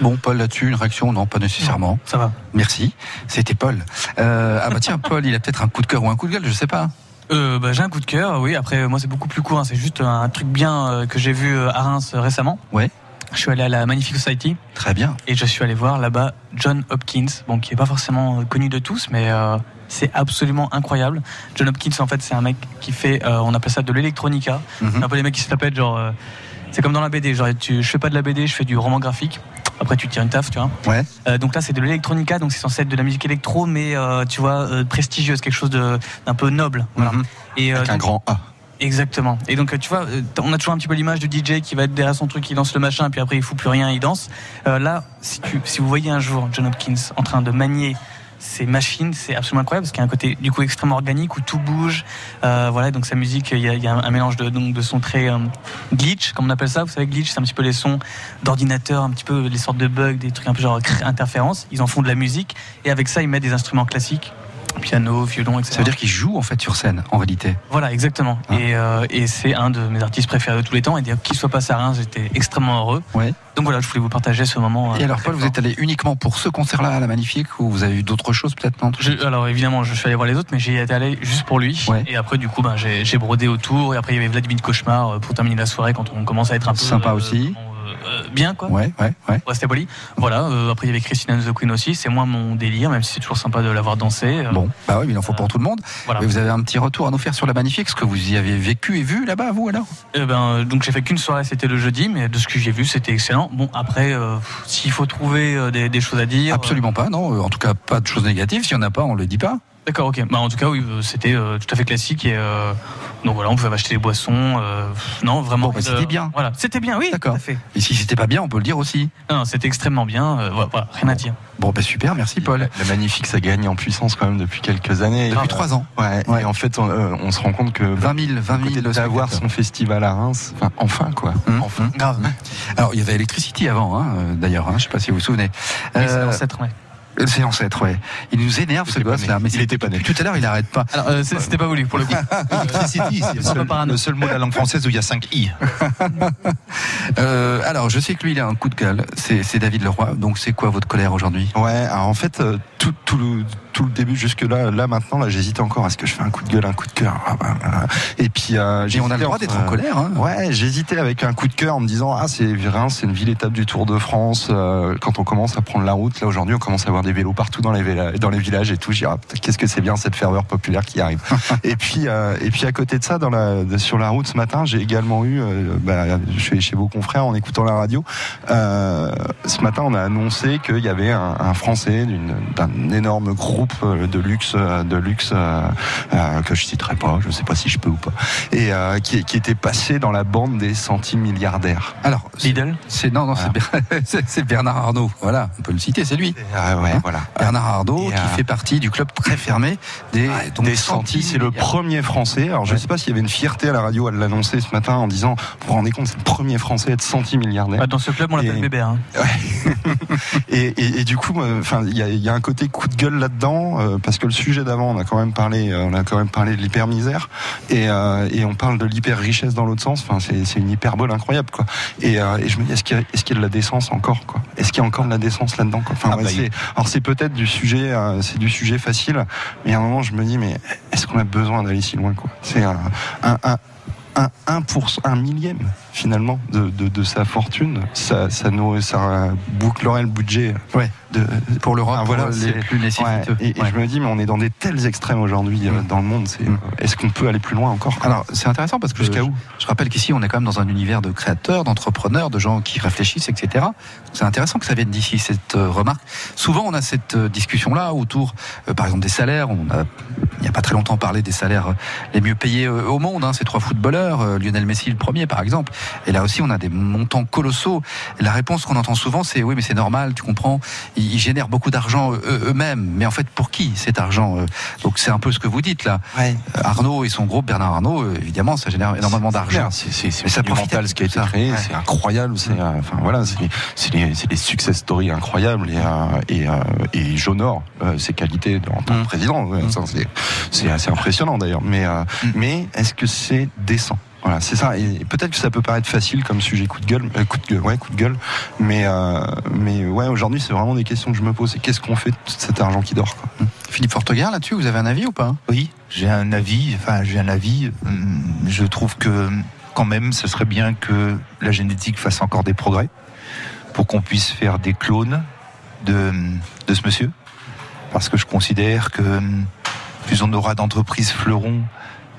Bon, Paul, là-dessus, une réaction? Non, pas nécessairement. Ça va. Merci. C'était Paul. Euh, ah bah tiens, Paul, il a peut-être un coup de cœur ou un coup de gueule, je sais pas. Euh, bah, j'ai un coup de cœur, oui. Après, moi, c'est beaucoup plus court. hein. C'est juste un truc bien euh, que j'ai vu à Reims récemment. Ouais. Je suis allé à la Magnifique Society Très bien. et je suis allé voir là-bas John Hopkins, bon, qui est pas forcément connu de tous, mais euh, c'est absolument incroyable. John Hopkins, en fait, c'est un mec qui fait, euh, on appelle ça de l'électronica. Mhm. Un peu les mecs qui se la pètent, genre, euh, c'est comme dans la BD. Genre, tu, je fais pas de la BD, je fais du roman graphique. Après, tu tires une taf, tu vois. Ouais. Euh, donc là, c'est de l'électronica, donc c'est censé être de la musique électro, mais euh, tu vois, euh, prestigieuse, quelque chose de- d'un peu noble. Voilà. Mhm. Et, Avec un grand A. Exactement. Et donc, euh, tu vois, euh, on a toujours un petit peu l'image du DJ qui va être derrière son truc, il lance le machin, puis après il fout plus rien, il danse. Euh, là, si, tu, si vous voyez un jour John Hopkins en train de manier ces machines, c'est absolument incroyable parce qu'il y a un côté du coup extrêmement organique où tout bouge. Voilà, donc sa musique, il y a, un mélange de, donc, de sons très glitch, comme on appelle ça. Vous savez, glitch, c'est un petit peu les sons d'ordinateur, un petit peu les sortes de bugs, des trucs un peu genre interférences. Ils en font de la musique et avec ça, ils mettent des instruments classiques, piano, violon, etc. Ça veut dire qu'il joue en fait sur scène, en réalité. Voilà, exactement. Hein et euh, et c'est un de mes artistes préférés de tous les temps. Et dire qu'il soit passé à Reims, j'étais extrêmement heureux. Ouais. Donc voilà, je voulais vous partager ce moment. Et euh, alors, très Paul, vous êtes allé uniquement pour ce concert-là à la Magnifique ou vous avez eu d'autres choses peut-être non Je- alors évidemment, je suis allé voir les autres, mais j'y étais allé juste pour lui. Ouais. Et après, du coup, ben, j'ai brodé autour. Et après, il y avait Vladimir Cauchemar euh, pour terminer la soirée quand on commence à être un peu Sympa euh, aussi. Bien quoi. Ouais, ouais, ouais. C'était poli. Voilà. euh, après, il y avait Christina and the Queen aussi. C'est moins mon délire, même si c'est toujours sympa de l'avoir dansé. euh, Bon, bah oui, mais il en faut pour tout le monde. Voilà. Et vous avez un petit retour à nous faire sur la Magnifique, ce que vous y avez vécu et vu là-bas, vous alors? Eh ben, euh, donc j'ai fait qu'une soirée, c'était le jeudi, mais de ce que j'ai vu, c'était excellent. Bon, après, euh, s'il faut trouver euh, des, des choses à dire. Absolument pas, non. euh, En tout cas, pas de choses négatives. S'il n'y en a pas, on le dit pas. D'accord, ok. Bah, en tout cas, oui, euh, c'était euh, tout à fait classique. Et, euh, donc voilà, on pouvait acheter des boissons. euh, non, vraiment. Bon, bah, euh, c'était bien. Voilà, c'était bien, oui. D'accord. Tout à fait. Et si c'était pas bien, on peut le dire aussi. Non, non, c'était extrêmement bien. euh, voilà, voilà, rien à dire. Bon, bah super, merci Paul. La Magnifique, ça gagne en puissance quand même depuis quelques années. Depuis Euh, trois ans. Ouais, Ouais. Et en fait, on, euh, on se rend compte que 20 000, 20 000 côté d'avoir son festival à Reims, enfin, enfin quoi, Hum, enfin. hum. Grave. Alors, il y avait Electricity avant, hein, d'ailleurs, hein, je sais pas si vous vous souvenez. Oui, c'est l'ancêtre, ouais. C'est ancêtre, ouais. Il nous énerve ce gosse là, mais Il était pas né. tout à l'heure, il arrête pas. Alors, euh, c'est- c'était pas voulu pour le coup. Le seul, parano. le seul mot de la langue française où il y a 5 i. Euh, alors, je sais que lui, il a un coup de gueule. C'est David Leroy. Donc, c'est quoi votre colère aujourd'hui? Ouais, alors en fait, euh, tout, tout tout le début jusque là, là maintenant, là j'hésitais encore. Est-ce que je fais un coup de gueule, un coup de cœur Ah, bah, bah. Et puis euh, Et on a le droit d'être en euh, colère. hein. Ouais, j'hésitais avec un coup de cœur en me disant ah c'est Reims, c'est une ville étape du Tour de France. Euh, quand on commence à prendre la route, là aujourd'hui, on commence à voir des vélos partout dans les villa- dans les villages et tout. J'ai ah, qu'est-ce que c'est bien cette ferveur populaire qui arrive. et puis euh, et puis à côté de ça, dans la de- sur la route ce matin, j'ai également eu, euh, bah, je suis chez vos confrères en écoutant la radio. Euh, ce matin, on a annoncé qu'il y avait un, un Français d'un énorme groupe euh, de luxe, euh, de luxe euh, que je citerai pas. Je sais pas si je peux ou pas. Et qui, qui était passé dans la bande des centimilliardaires. Alors, Lidl c'est non, non, c'est Ber- c'est Bernard Arnault. Voilà, on peut le citer, c'est lui. Ah ouais, Hein voilà. Bernard Arnault, Et, qui fait partie du club très fermé des, Santis, c'est le premier Français. Alors je Ouais. sais pas s'il y avait une fierté à la radio à l'annoncer ce matin en disant, vous vous rendez compte, c'est le premier Français à être centimilliardaire. Ah, Dans ce club, on l'appelle Bébert. hein. Et, et- et du coup, enfin, il y a, il y a un côté coup de gueule là-dedans euh, parce que le sujet d'avant, on a quand même parlé, euh, on a quand même parlé de l'hyper misère et, euh, et on parle de l'hyper richesse dans l'autre sens. Enfin, c'est une hyperbole incroyable, quoi. Et, et je me dis, est-ce qu'il y, a- y de la décence encore, quoi? Est-ce qu'il y a encore de la décence là-dedans, Enfin, Ah ouais, bah, c'est- alors c'est peut-être du sujet, c'est du sujet facile, mais à un moment, je me dis, mais est-ce qu'on a besoin d'aller si loin, quoi? C'est un, un, un un, un, pour, un millième finalement de, de, de sa fortune, ça, ça, nous, ça bouclerait le budget Ouais. de, Pour l'Europe, Ah, voilà, les c'est- plus nécessiteux. Ouais, et, je me dis, mais on est dans des tels extrêmes aujourd'hui euh, Mm. dans le monde. Mm. Est-ce qu'on peut aller plus loin encore Alors, c'est intéressant parce que Jusqu'à je, où je rappelle qu'ici, on est quand même dans un univers de créateurs, d'entrepreneurs, de gens qui réfléchissent, etc. C'est intéressant que ça vienne d'ici, cette euh, remarque. Souvent, on a cette euh, discussion-là autour, euh, par exemple, des salaires. On a, il n'y a pas très longtemps, parlé des salaires euh, les mieux payés euh, au monde. Hein, ces trois footballeurs, euh, Lionel Messi le premier, par exemple. Et là aussi, on a des montants colossaux. La réponse qu'on entend souvent, c'est oui, mais c'est normal, tu comprends. Ils, génèrent beaucoup d'argent eux-mêmes. Mais en fait, pour qui cet argent euh Donc, c'est un peu ce que vous dites là. Ouais. Euh, Arnaud et son groupe, Bernard Arnaud, euh, évidemment, ça génère énormément d'argent. C'est, monumental ce qui a été créé, Ouais. c'est incroyable. C'est, euh, enfin voilà, des, success stories incroyables et, euh, et, et j'honore euh, ses qualités en tant que Mm. président. Ouais, ça, c'est, assez impressionnant d'ailleurs. Mais, mais est-ce que c'est décent? Voilà, c'est ça. Et peut-être que ça peut paraître facile comme sujet coup de gueule, euh, coup de gueule, ouais, coup de gueule. Mais, euh, mais ouais, aujourd'hui, c'est vraiment des questions que je me pose. C'est qu'est-ce qu'on fait de tout cet argent qui dort, quoi. Philippe Fortegard, là-dessus, vous avez un avis ou pas? Oui, j'ai un avis. Enfin, j'ai un avis. Hum, Je trouve que quand même, ce serait bien que la génétique fasse encore des progrès pour qu'on puisse faire des clones de, de ce monsieur. Parce que je considère que hum, plus on aura d'entreprises fleurons,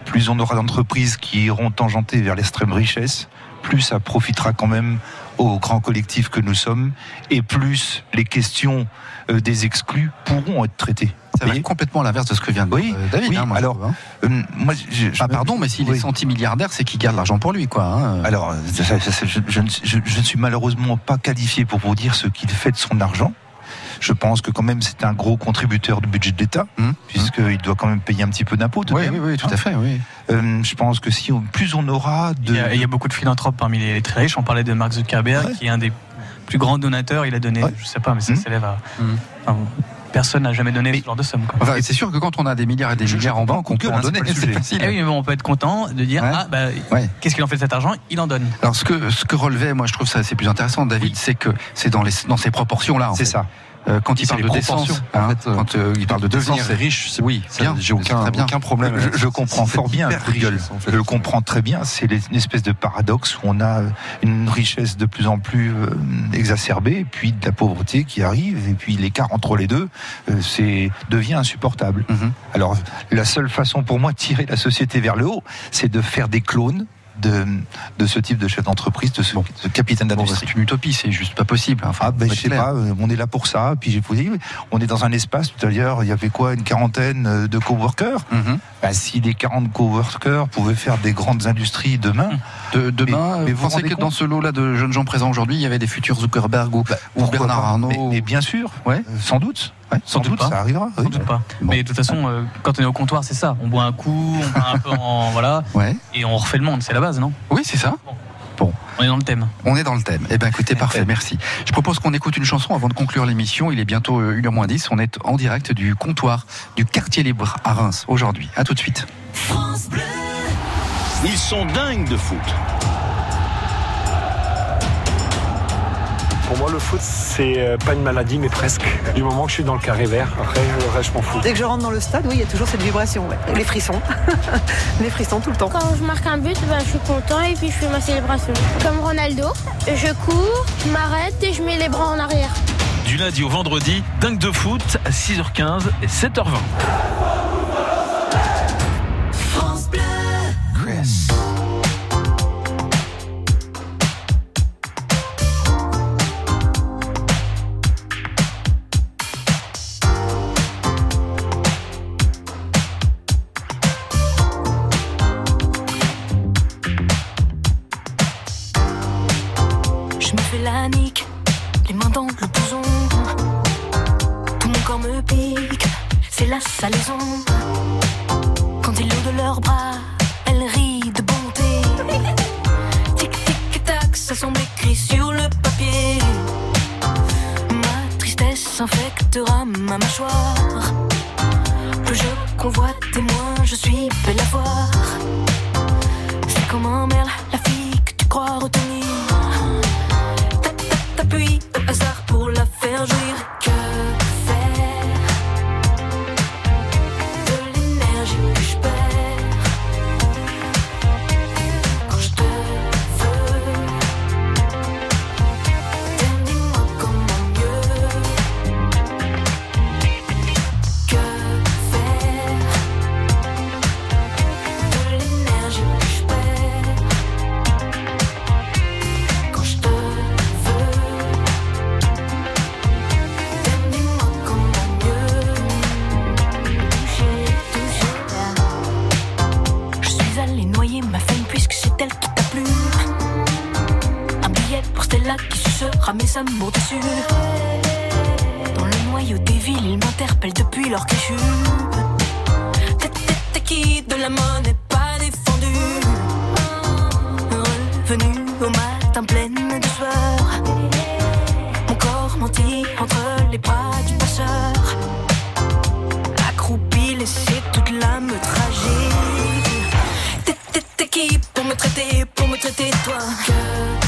plus on aura d'entreprises qui iront tangenter vers l'extrême richesse, plus ça profitera quand même au grand collectif que nous sommes, et plus les questions euh, des exclus pourront être traitées. Ça va être complètement l'inverse de ce que vient de Oui, dire euh, David. oui, hein, moi, alors, hein. Euh, moi, je, je Ah, pardon, mais s'il Oui. est centimilliardaire, c'est qu'il garde l'argent pour lui, quoi. hein. Alors, ça, ça, ça, je, je ne- je- je ne suis malheureusement pas qualifié pour vous dire ce qu'il fait de son argent. Je pense que quand même c'est un gros contributeur du budget de l'État, Hum, puisqu'il doit quand même payer un petit peu d'impôts. Oui, oui, oui, tout à fait, oui. Euh, je pense que si on- plus on aura de... Il y, a, il y a beaucoup de philanthropes parmi les, très riches. On parlait de Mark Zuckerberg, Ouais. qui est un des plus grands donateurs. Il a donné, Ouais. je sais pas, mais ça Mhm. s'élève à. Enfin, personne n'a jamais donné ce genre de somme. Quoi. Enfin, c'est sûr que quand on a des milliards et des Je- milliards en banque, on peut en hein, donner, c'est facile. Eh oui, mais bon, on peut être content de dire Ouais. ah bah Ouais. qu'est-ce qu'il en fait de cet argent? Il en donne. Alors, ce que, ce que relevait, moi, je trouve ça c'est plus intéressant, David, c'est que c'est dans, les, dans ces proportions-là. en C'est fait. ça. Euh, quand il parle de décence, hein, en fait, euh, quand euh, il parle de devenir riche, c'est- oui, bien, j'ai aucun, très bien. aucun problème. Je, je comprends fort bien le gueule. riche, en fait. Je le comprends très bien. C'est une espèce de paradoxe où on a une richesse de plus en plus euh, exacerbée, et puis de la pauvreté qui arrive, et puis l'écart entre les deux, euh, c'est devient insupportable. Mhm. Alors, la seule façon pour moi de tirer la société vers le haut, c'est de faire des clones de, de ce type de chef d'entreprise, de ce, capitaine bah, d'industrie. c'est une utopie, c'est juste pas possible. Enfin, Ah ben je sais clair. pas, euh, on est là pour ça. Puis j'ai posé, on est dans un espace tout à l'heure, il y avait quoi, une quarantaine euh, de coworkers? Mhm. Bah, si les 40 coworkers pouvaient faire des grandes industries demain, De- demain, Mais- mais vous pensez que dans ce lot-là de jeunes gens présents aujourd'hui, il y avait des futurs Zuckerberg ou, bah, ou Bernard Arnault mais, mais bien sûr, Ouais. euh, sans doute, Ouais, sans, doute doute, pas. ça arrivera. oui. Sans doute pas. Mais de toute façon, euh, quand on est au comptoir, c'est ça. On boit un coup, on part un peu en voilà, Ouais. et on refait le monde. C'est la base, non? Oui, c'est ça. On est dans le thème. On est dans le thème. Eh ben écoutez, parfait, merci. Je propose qu'on écoute une chanson avant de conclure l'émission. Il est bientôt euh, 1h moins 10. On est en direct du comptoir du quartier libre à Reims aujourd'hui. À tout de suite. Ils sont dingues de foot. Pour moi, le foot, c'est euh, pas une maladie, mais presque. Du moment que je suis dans le carré vert, après, le reste, je m'en fous. Dès que je rentre dans le stade, oui, il y a toujours cette vibration, ouais. les frissons. les frissons tout le temps. Quand je marque un but, ben, je suis content et puis je fais ma célébration. Comme Ronaldo, je cours, je m'arrête et je mets les bras en arrière. Du lundi au vendredi, dingue de foot à 6h15 et 7h20. Pour me traiter, pour me traiter toi?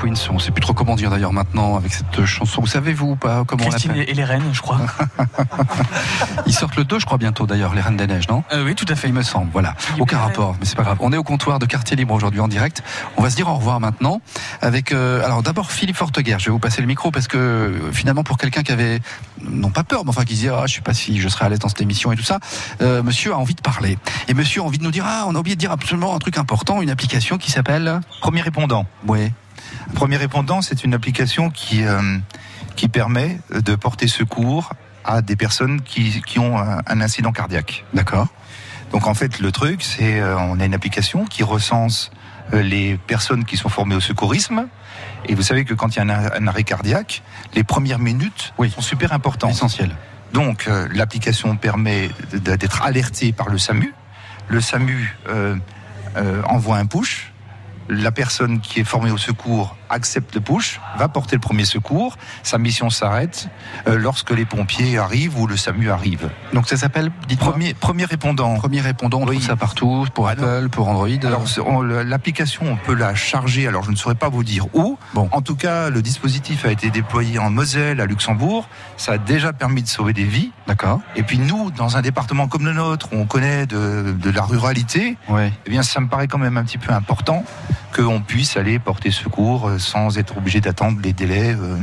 Queens, on sait plus trop comment dire d'ailleurs maintenant avec cette chanson. Vous savez vous ou pas comment Christine on l'appelle et les reines, je crois. Ils sortent le 2 je crois bientôt d'ailleurs, les Reines des Neiges, non? Oui, tout à fait. Il me semble, voilà. Aucun rapport, mais c'est pas grave. On est au comptoir de Quartier Libre aujourd'hui en direct. On va se dire au revoir maintenant avec euh, alors d'abord Philippe Forteguer. Je vais vous passer le micro parce que euh, finalement pour quelqu'un qui avait non pas peur, mais enfin qui disait ah je sais pas si je serai à l'aise dans cette émission et tout ça, euh, monsieur a envie de parler et monsieur a envie de nous dire ah on a oublié de dire absolument un truc important, une application qui s'appelle Premier répondant. Oui. Premier répondant, c'est une application qui, euh, qui permet de porter secours à des personnes qui, qui ont un, un incident cardiaque. D'accord. Donc en fait, le truc, c'est euh, on a une application qui recense euh, les personnes qui sont formées au secourisme. Et vous savez que quand il y a un, un arrêt cardiaque, les premières minutes sont super importantes. Essentielles. Donc euh, l'application permet d'être alerté par le SAMU. Le SAMU envoie un push. La personne qui est formée au secours accepte le push, va porter le premier secours. Sa mission s'arrête euh, lorsque les pompiers arrivent ou le SAMU arrive. Donc ça s'appelle premier, premier répondant. Premier répondant, on trouve ça partout, pour Apple, pour Android. Alors l'application, on peut la charger. Alors je ne saurais pas vous dire où. Bon. En tout cas, le dispositif a été déployé en Moselle, à Luxembourg. Ça a déjà permis de sauver des vies. D'accord. Et puis nous, dans un département comme le nôtre, où on connaît de, de la ruralité, eh bien, ça me paraît quand même un petit peu important qu'on puisse aller porter secours euh, sans être obligé d'attendre les délais. euh,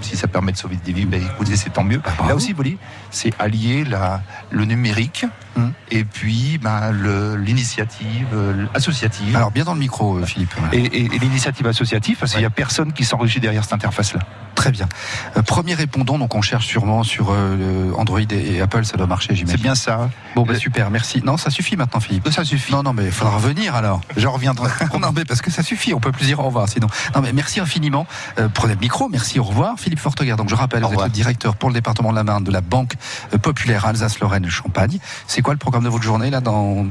si ça permet de sauver des vies, ben, écoutez, c'est tant mieux. Là aussi, vous voyez, c'est allier la, le numérique Hum. et puis ben, l'initiative euh, associative. Alors bien dans le micro, euh, Philippe. Et, et- et l'initiative associative, parce qu'il n'y a personne qui s'enrichit derrière cette interface-là. Très bien. Euh, premier répondant, donc on cherche sûrement sur euh, Android et, et Apple, ça doit marcher, j'imagine. C'est bien ça. Bon, bah super, merci. Non, ça suffit maintenant, Philippe. Ça suffit. Non, non, mais il faudra revenir alors. Je reviendrai. non, mais parce que ça suffit, on peut plus dire au revoir sinon. Non, mais merci infiniment. Euh, prenez le micro, merci, au revoir. Philippe Fortegar, donc je rappelle, vous êtes le directeur pour le département de la Marne de la Banque euh, Populaire Alsace-Lorraine-Champagne. C'est quoi le programme de votre journée là dans,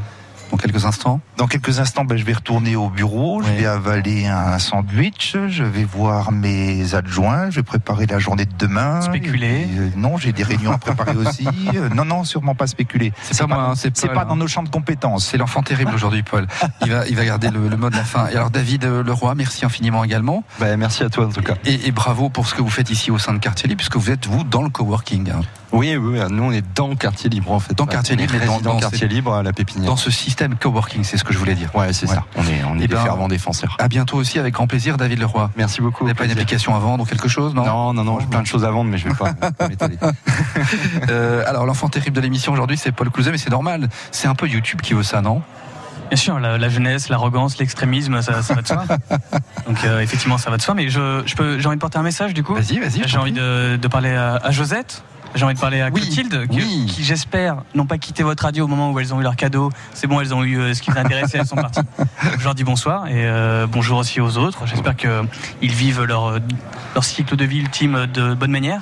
dans quelques instants Dans quelques instants, ben, je vais retourner au bureau, je vais avaler un sandwich, je vais voir mes adjoints, je vais préparer la journée de demain. Spéculer euh, Non, j'ai des réunions à préparer aussi. Euh, Non, non, sûrement pas spéculer. C'est pas moi, hein, pas hein. dans nos champs de compétences. C'est l'enfant terrible aujourd'hui, Paul. Il va, il va garder le, le mot de la fin. Et alors, David euh, Leroy, merci infiniment également. Ben, merci à toi en tout cas. Et, et bravo pour ce que vous faites ici au sein de Quartier Libre, puisque vous êtes, vous, dans le coworking. hein. Oui, oui, nous on est dans le quartier libre en fait. Dans Quartier On est Libre, mais dans- dans quartier libre à la pépinière. Dans ce système coworking, c'est ce que je voulais dire. Ouais, c'est ça. On est, on est Eh des ben, fervents défenseurs. À bientôt aussi, avec grand plaisir, David Leroy. Merci beaucoup. Vous n'avez pas une application à vendre ou quelque chose, non Non, non, non, j'ai plein de choses à vendre, mais je vais pas, pas m'étaler. Euh, alors, l'enfant terrible de l'émission aujourd'hui, c'est Paul Clouzet, mais c'est normal. C'est un peu YouTube qui veut ça, non Bien sûr, la, la jeunesse, l'arrogance, l'extrémisme, ça, ça va de soi. Donc euh, effectivement, ça va de soi. Mais je, je peux, j'ai envie de porter un message du coup. Vas-y, vas-y. J'ai envie de, de parler à, à Josette. J'ai envie de parler à Oui, Clotilde, que- oui. qui j'espère n'ont pas quitté votre radio au moment où elles ont eu leur cadeau. C'est bon, elles ont eu euh, ce qui les intéressait, elles sont parties. Je leur dis bonsoir et euh, bonjour aussi aux autres. J'espère qu'ils vivent leur, euh, leur cycle de vie ultime de bonne manière.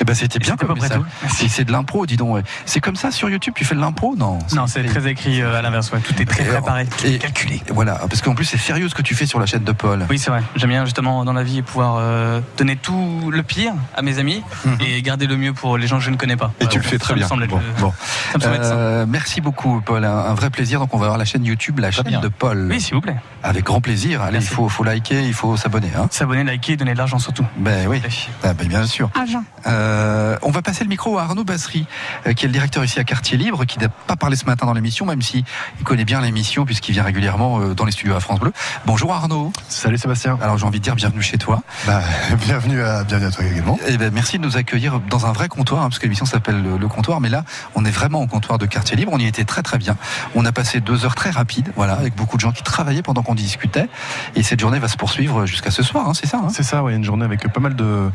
Eh ben, c'était bien comme peu près message. C'est c'est de l'impro, dis donc. C'est comme ça sur YouTube, tu fais de l'impro Non. Non, c'est très écrit euh, à l'inverse. ouais. Tout est très préparé, tout et- est calculé. Voilà, parce qu'en plus, c'est sérieux ce que tu fais sur la chaîne de Paul. Oui, c'est vrai. J'aime bien justement dans la vie pouvoir euh, donner tout le pire à mes amis et garder le mieux pour les gens que je ne connais pas. Mhm. Et tu le fais très Ça bien. Bon, le- bon. ça me semble être ça. Euh, merci beaucoup, Paul. Un, un vrai plaisir. Donc, on va voir la chaîne YouTube, la chaîne bien. de Paul. Oui, s'il vous plaît. Avec grand plaisir. Allez, il faut, faut liker, il faut s'abonner. Hein. S'abonner, liker, donner de l'argent surtout. Ben oui, Ah, ben, bien sûr. Agent. Euh, on va passer le micro à Arnaud Bassery, euh, qui est le directeur ici à Quartier Libre, qui n'a pas parlé ce matin dans l'émission, même si il connaît bien l'émission puisqu'il vient régulièrement euh, dans les studios à France Bleu. Bonjour Arnaud. Salut Sébastien. Alors j'ai envie de dire bienvenue chez toi. Bah, bienvenue, à, bienvenue à toi également. Eh ben, merci de nous accueillir dans un vrai comptoir, hein, parce que l'émission s'appelle le, le comptoir, mais là, on est vraiment au comptoir de Quartier Libre. On y était très très bien. On a passé deux heures très rapides, voilà, avec beaucoup de gens qui travaillaient pendant qu'on discutait. Et cette journée va se poursuivre jusqu'à ce soir, hein, c'est ça hein? C'est ça, ouais, une journée avec pas mal de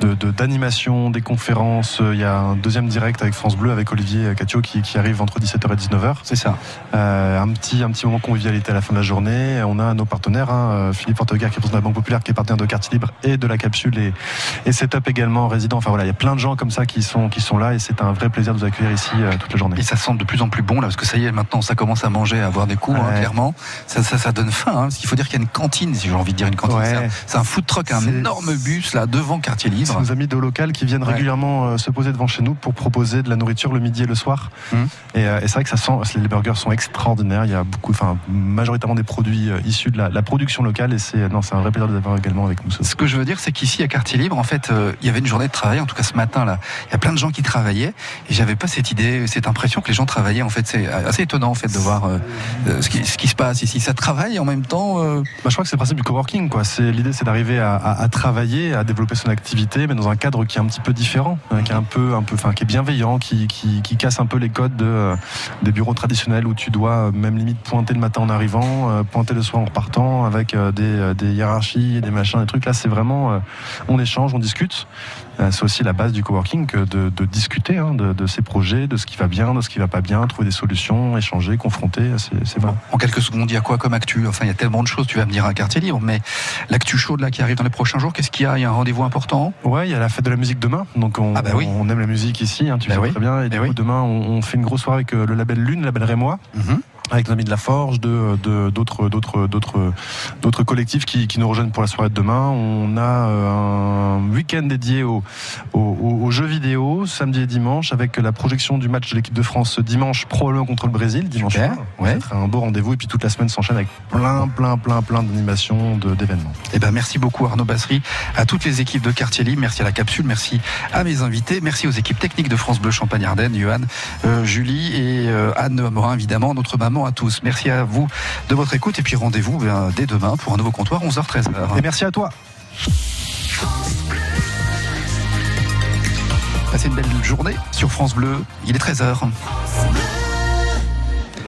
de- de- des conférences. Il y a un deuxième direct avec France Bleu avec Olivier Catio qui, qui arrive entre 17h et 19h. C'est ça. Euh, un petit un petit moment convivialité à la fin de la journée. On a nos partenaires, hein, euh, Philippe Portegar qui est président de la Banque Populaire, qui est partenaire de Quartier Libre et de la capsule et, et Setup également résident. Enfin voilà, il y a plein de gens comme ça qui sont qui sont là et c'est un vrai plaisir de vous accueillir ici euh, toute la journée. Et ça sent de plus en plus bon là, parce que ça y est, maintenant ça commence à manger, à avoir des coups, hein, Ouais. clairement. Ça, ça, ça donne faim, hein, parce qu'il faut dire qu'il y a une cantine, si j'ai envie de dire une cantine. Ouais. C'est un- C'est un, food truck, un C'est- énorme bus là devant Quartier C'est Libre. nos amis de local qui viennent Ouais. régulièrement euh, se poser devant chez nous pour proposer de la nourriture le midi et le soir. Et, euh, et c'est vrai que ça sent, les burgers sont extraordinaires. Il y a beaucoup, enfin, majoritairement des produits euh, issus de la, la production locale et c'est, non, c'est un vrai plaisir de les avoir également avec nous. ce que je veux dire, c'est qu'ici à Quartier Libre, en fait, euh, il y avait une journée de travail, en tout cas ce matin là, il y a plein de gens qui travaillaient, et j'avais pas cette idée, cette impression que les gens travaillaient. En fait, c'est assez étonnant en fait de voir euh, ce, qui, ce qui se passe ici. Ça travaille en même temps. euh, Bah, je crois que c'est le principe du coworking. Quoi. C'est, l'idée, c'est d'arriver à, à- à travailler, à développer son activité, mais dans un cadre qui est un petit peu différent, hein, qui est un peu, un peu, enfin, qui est bienveillant, qui, qui, qui casse un peu les codes de, euh, des bureaux traditionnels où tu dois euh, même limite pointer le matin en arrivant, euh, pointer le soir en repartant, avec des, des hiérarchies, des machins, des trucs. Là, c'est vraiment, on échange, on discute. Euh, c'est aussi la base du coworking que de, de discuter hein, de, de ses projets, de ce qui va bien, de ce qui va pas bien, trouver des solutions, échanger, confronter. C'est, c'est voilà. En quelques secondes, il y a quoi comme actu? Enfin, il y a tellement de choses, tu vas me dire un quartier libre, mais l'actu chaude là qui arrive dans les prochains jours, qu'est-ce qu'il y a? Il y a un rendez-vous important? Ouais, il y a la fête de la musique demain. Donc on, Ah bah oui. on aime la musique ici, hein, tu Bah sais oui. très bien. Et du coup, oui. demain, on, on fait une grosse soirée avec euh, le label Lune, le label Rémois. Mhm. Avec nos amis de la Forge, de de- d'autres d'autres d'autres d'autres collectifs qui, qui nous rejoignent pour la soirée de demain. On a euh, un week-end dédié aux, aux, aux- aux jeux vidéo samedi et dimanche avec la projection du match de l'équipe de France dimanche probablement contre le Brésil dimanche Super, soir. ouais. Ça un beau rendez-vous et puis toute la semaine s'enchaîne avec plein plein plein plein d'animations de- d'événements. Eh ben, merci beaucoup Arnaud Bassery, à toutes les équipes de Quartier Libre, merci à la capsule, merci à mes invités, merci aux équipes techniques de France Bleu Champagne-Ardenne, Johan, euh, Julie et euh, Anne Morin, évidemment, notre maman à tous. Merci à vous de votre écoute et puis rendez-vous ben, dès demain pour un nouveau comptoir 11h-13h. Et merci à toi. Passez une belle journée sur France Bleu, il est 13h.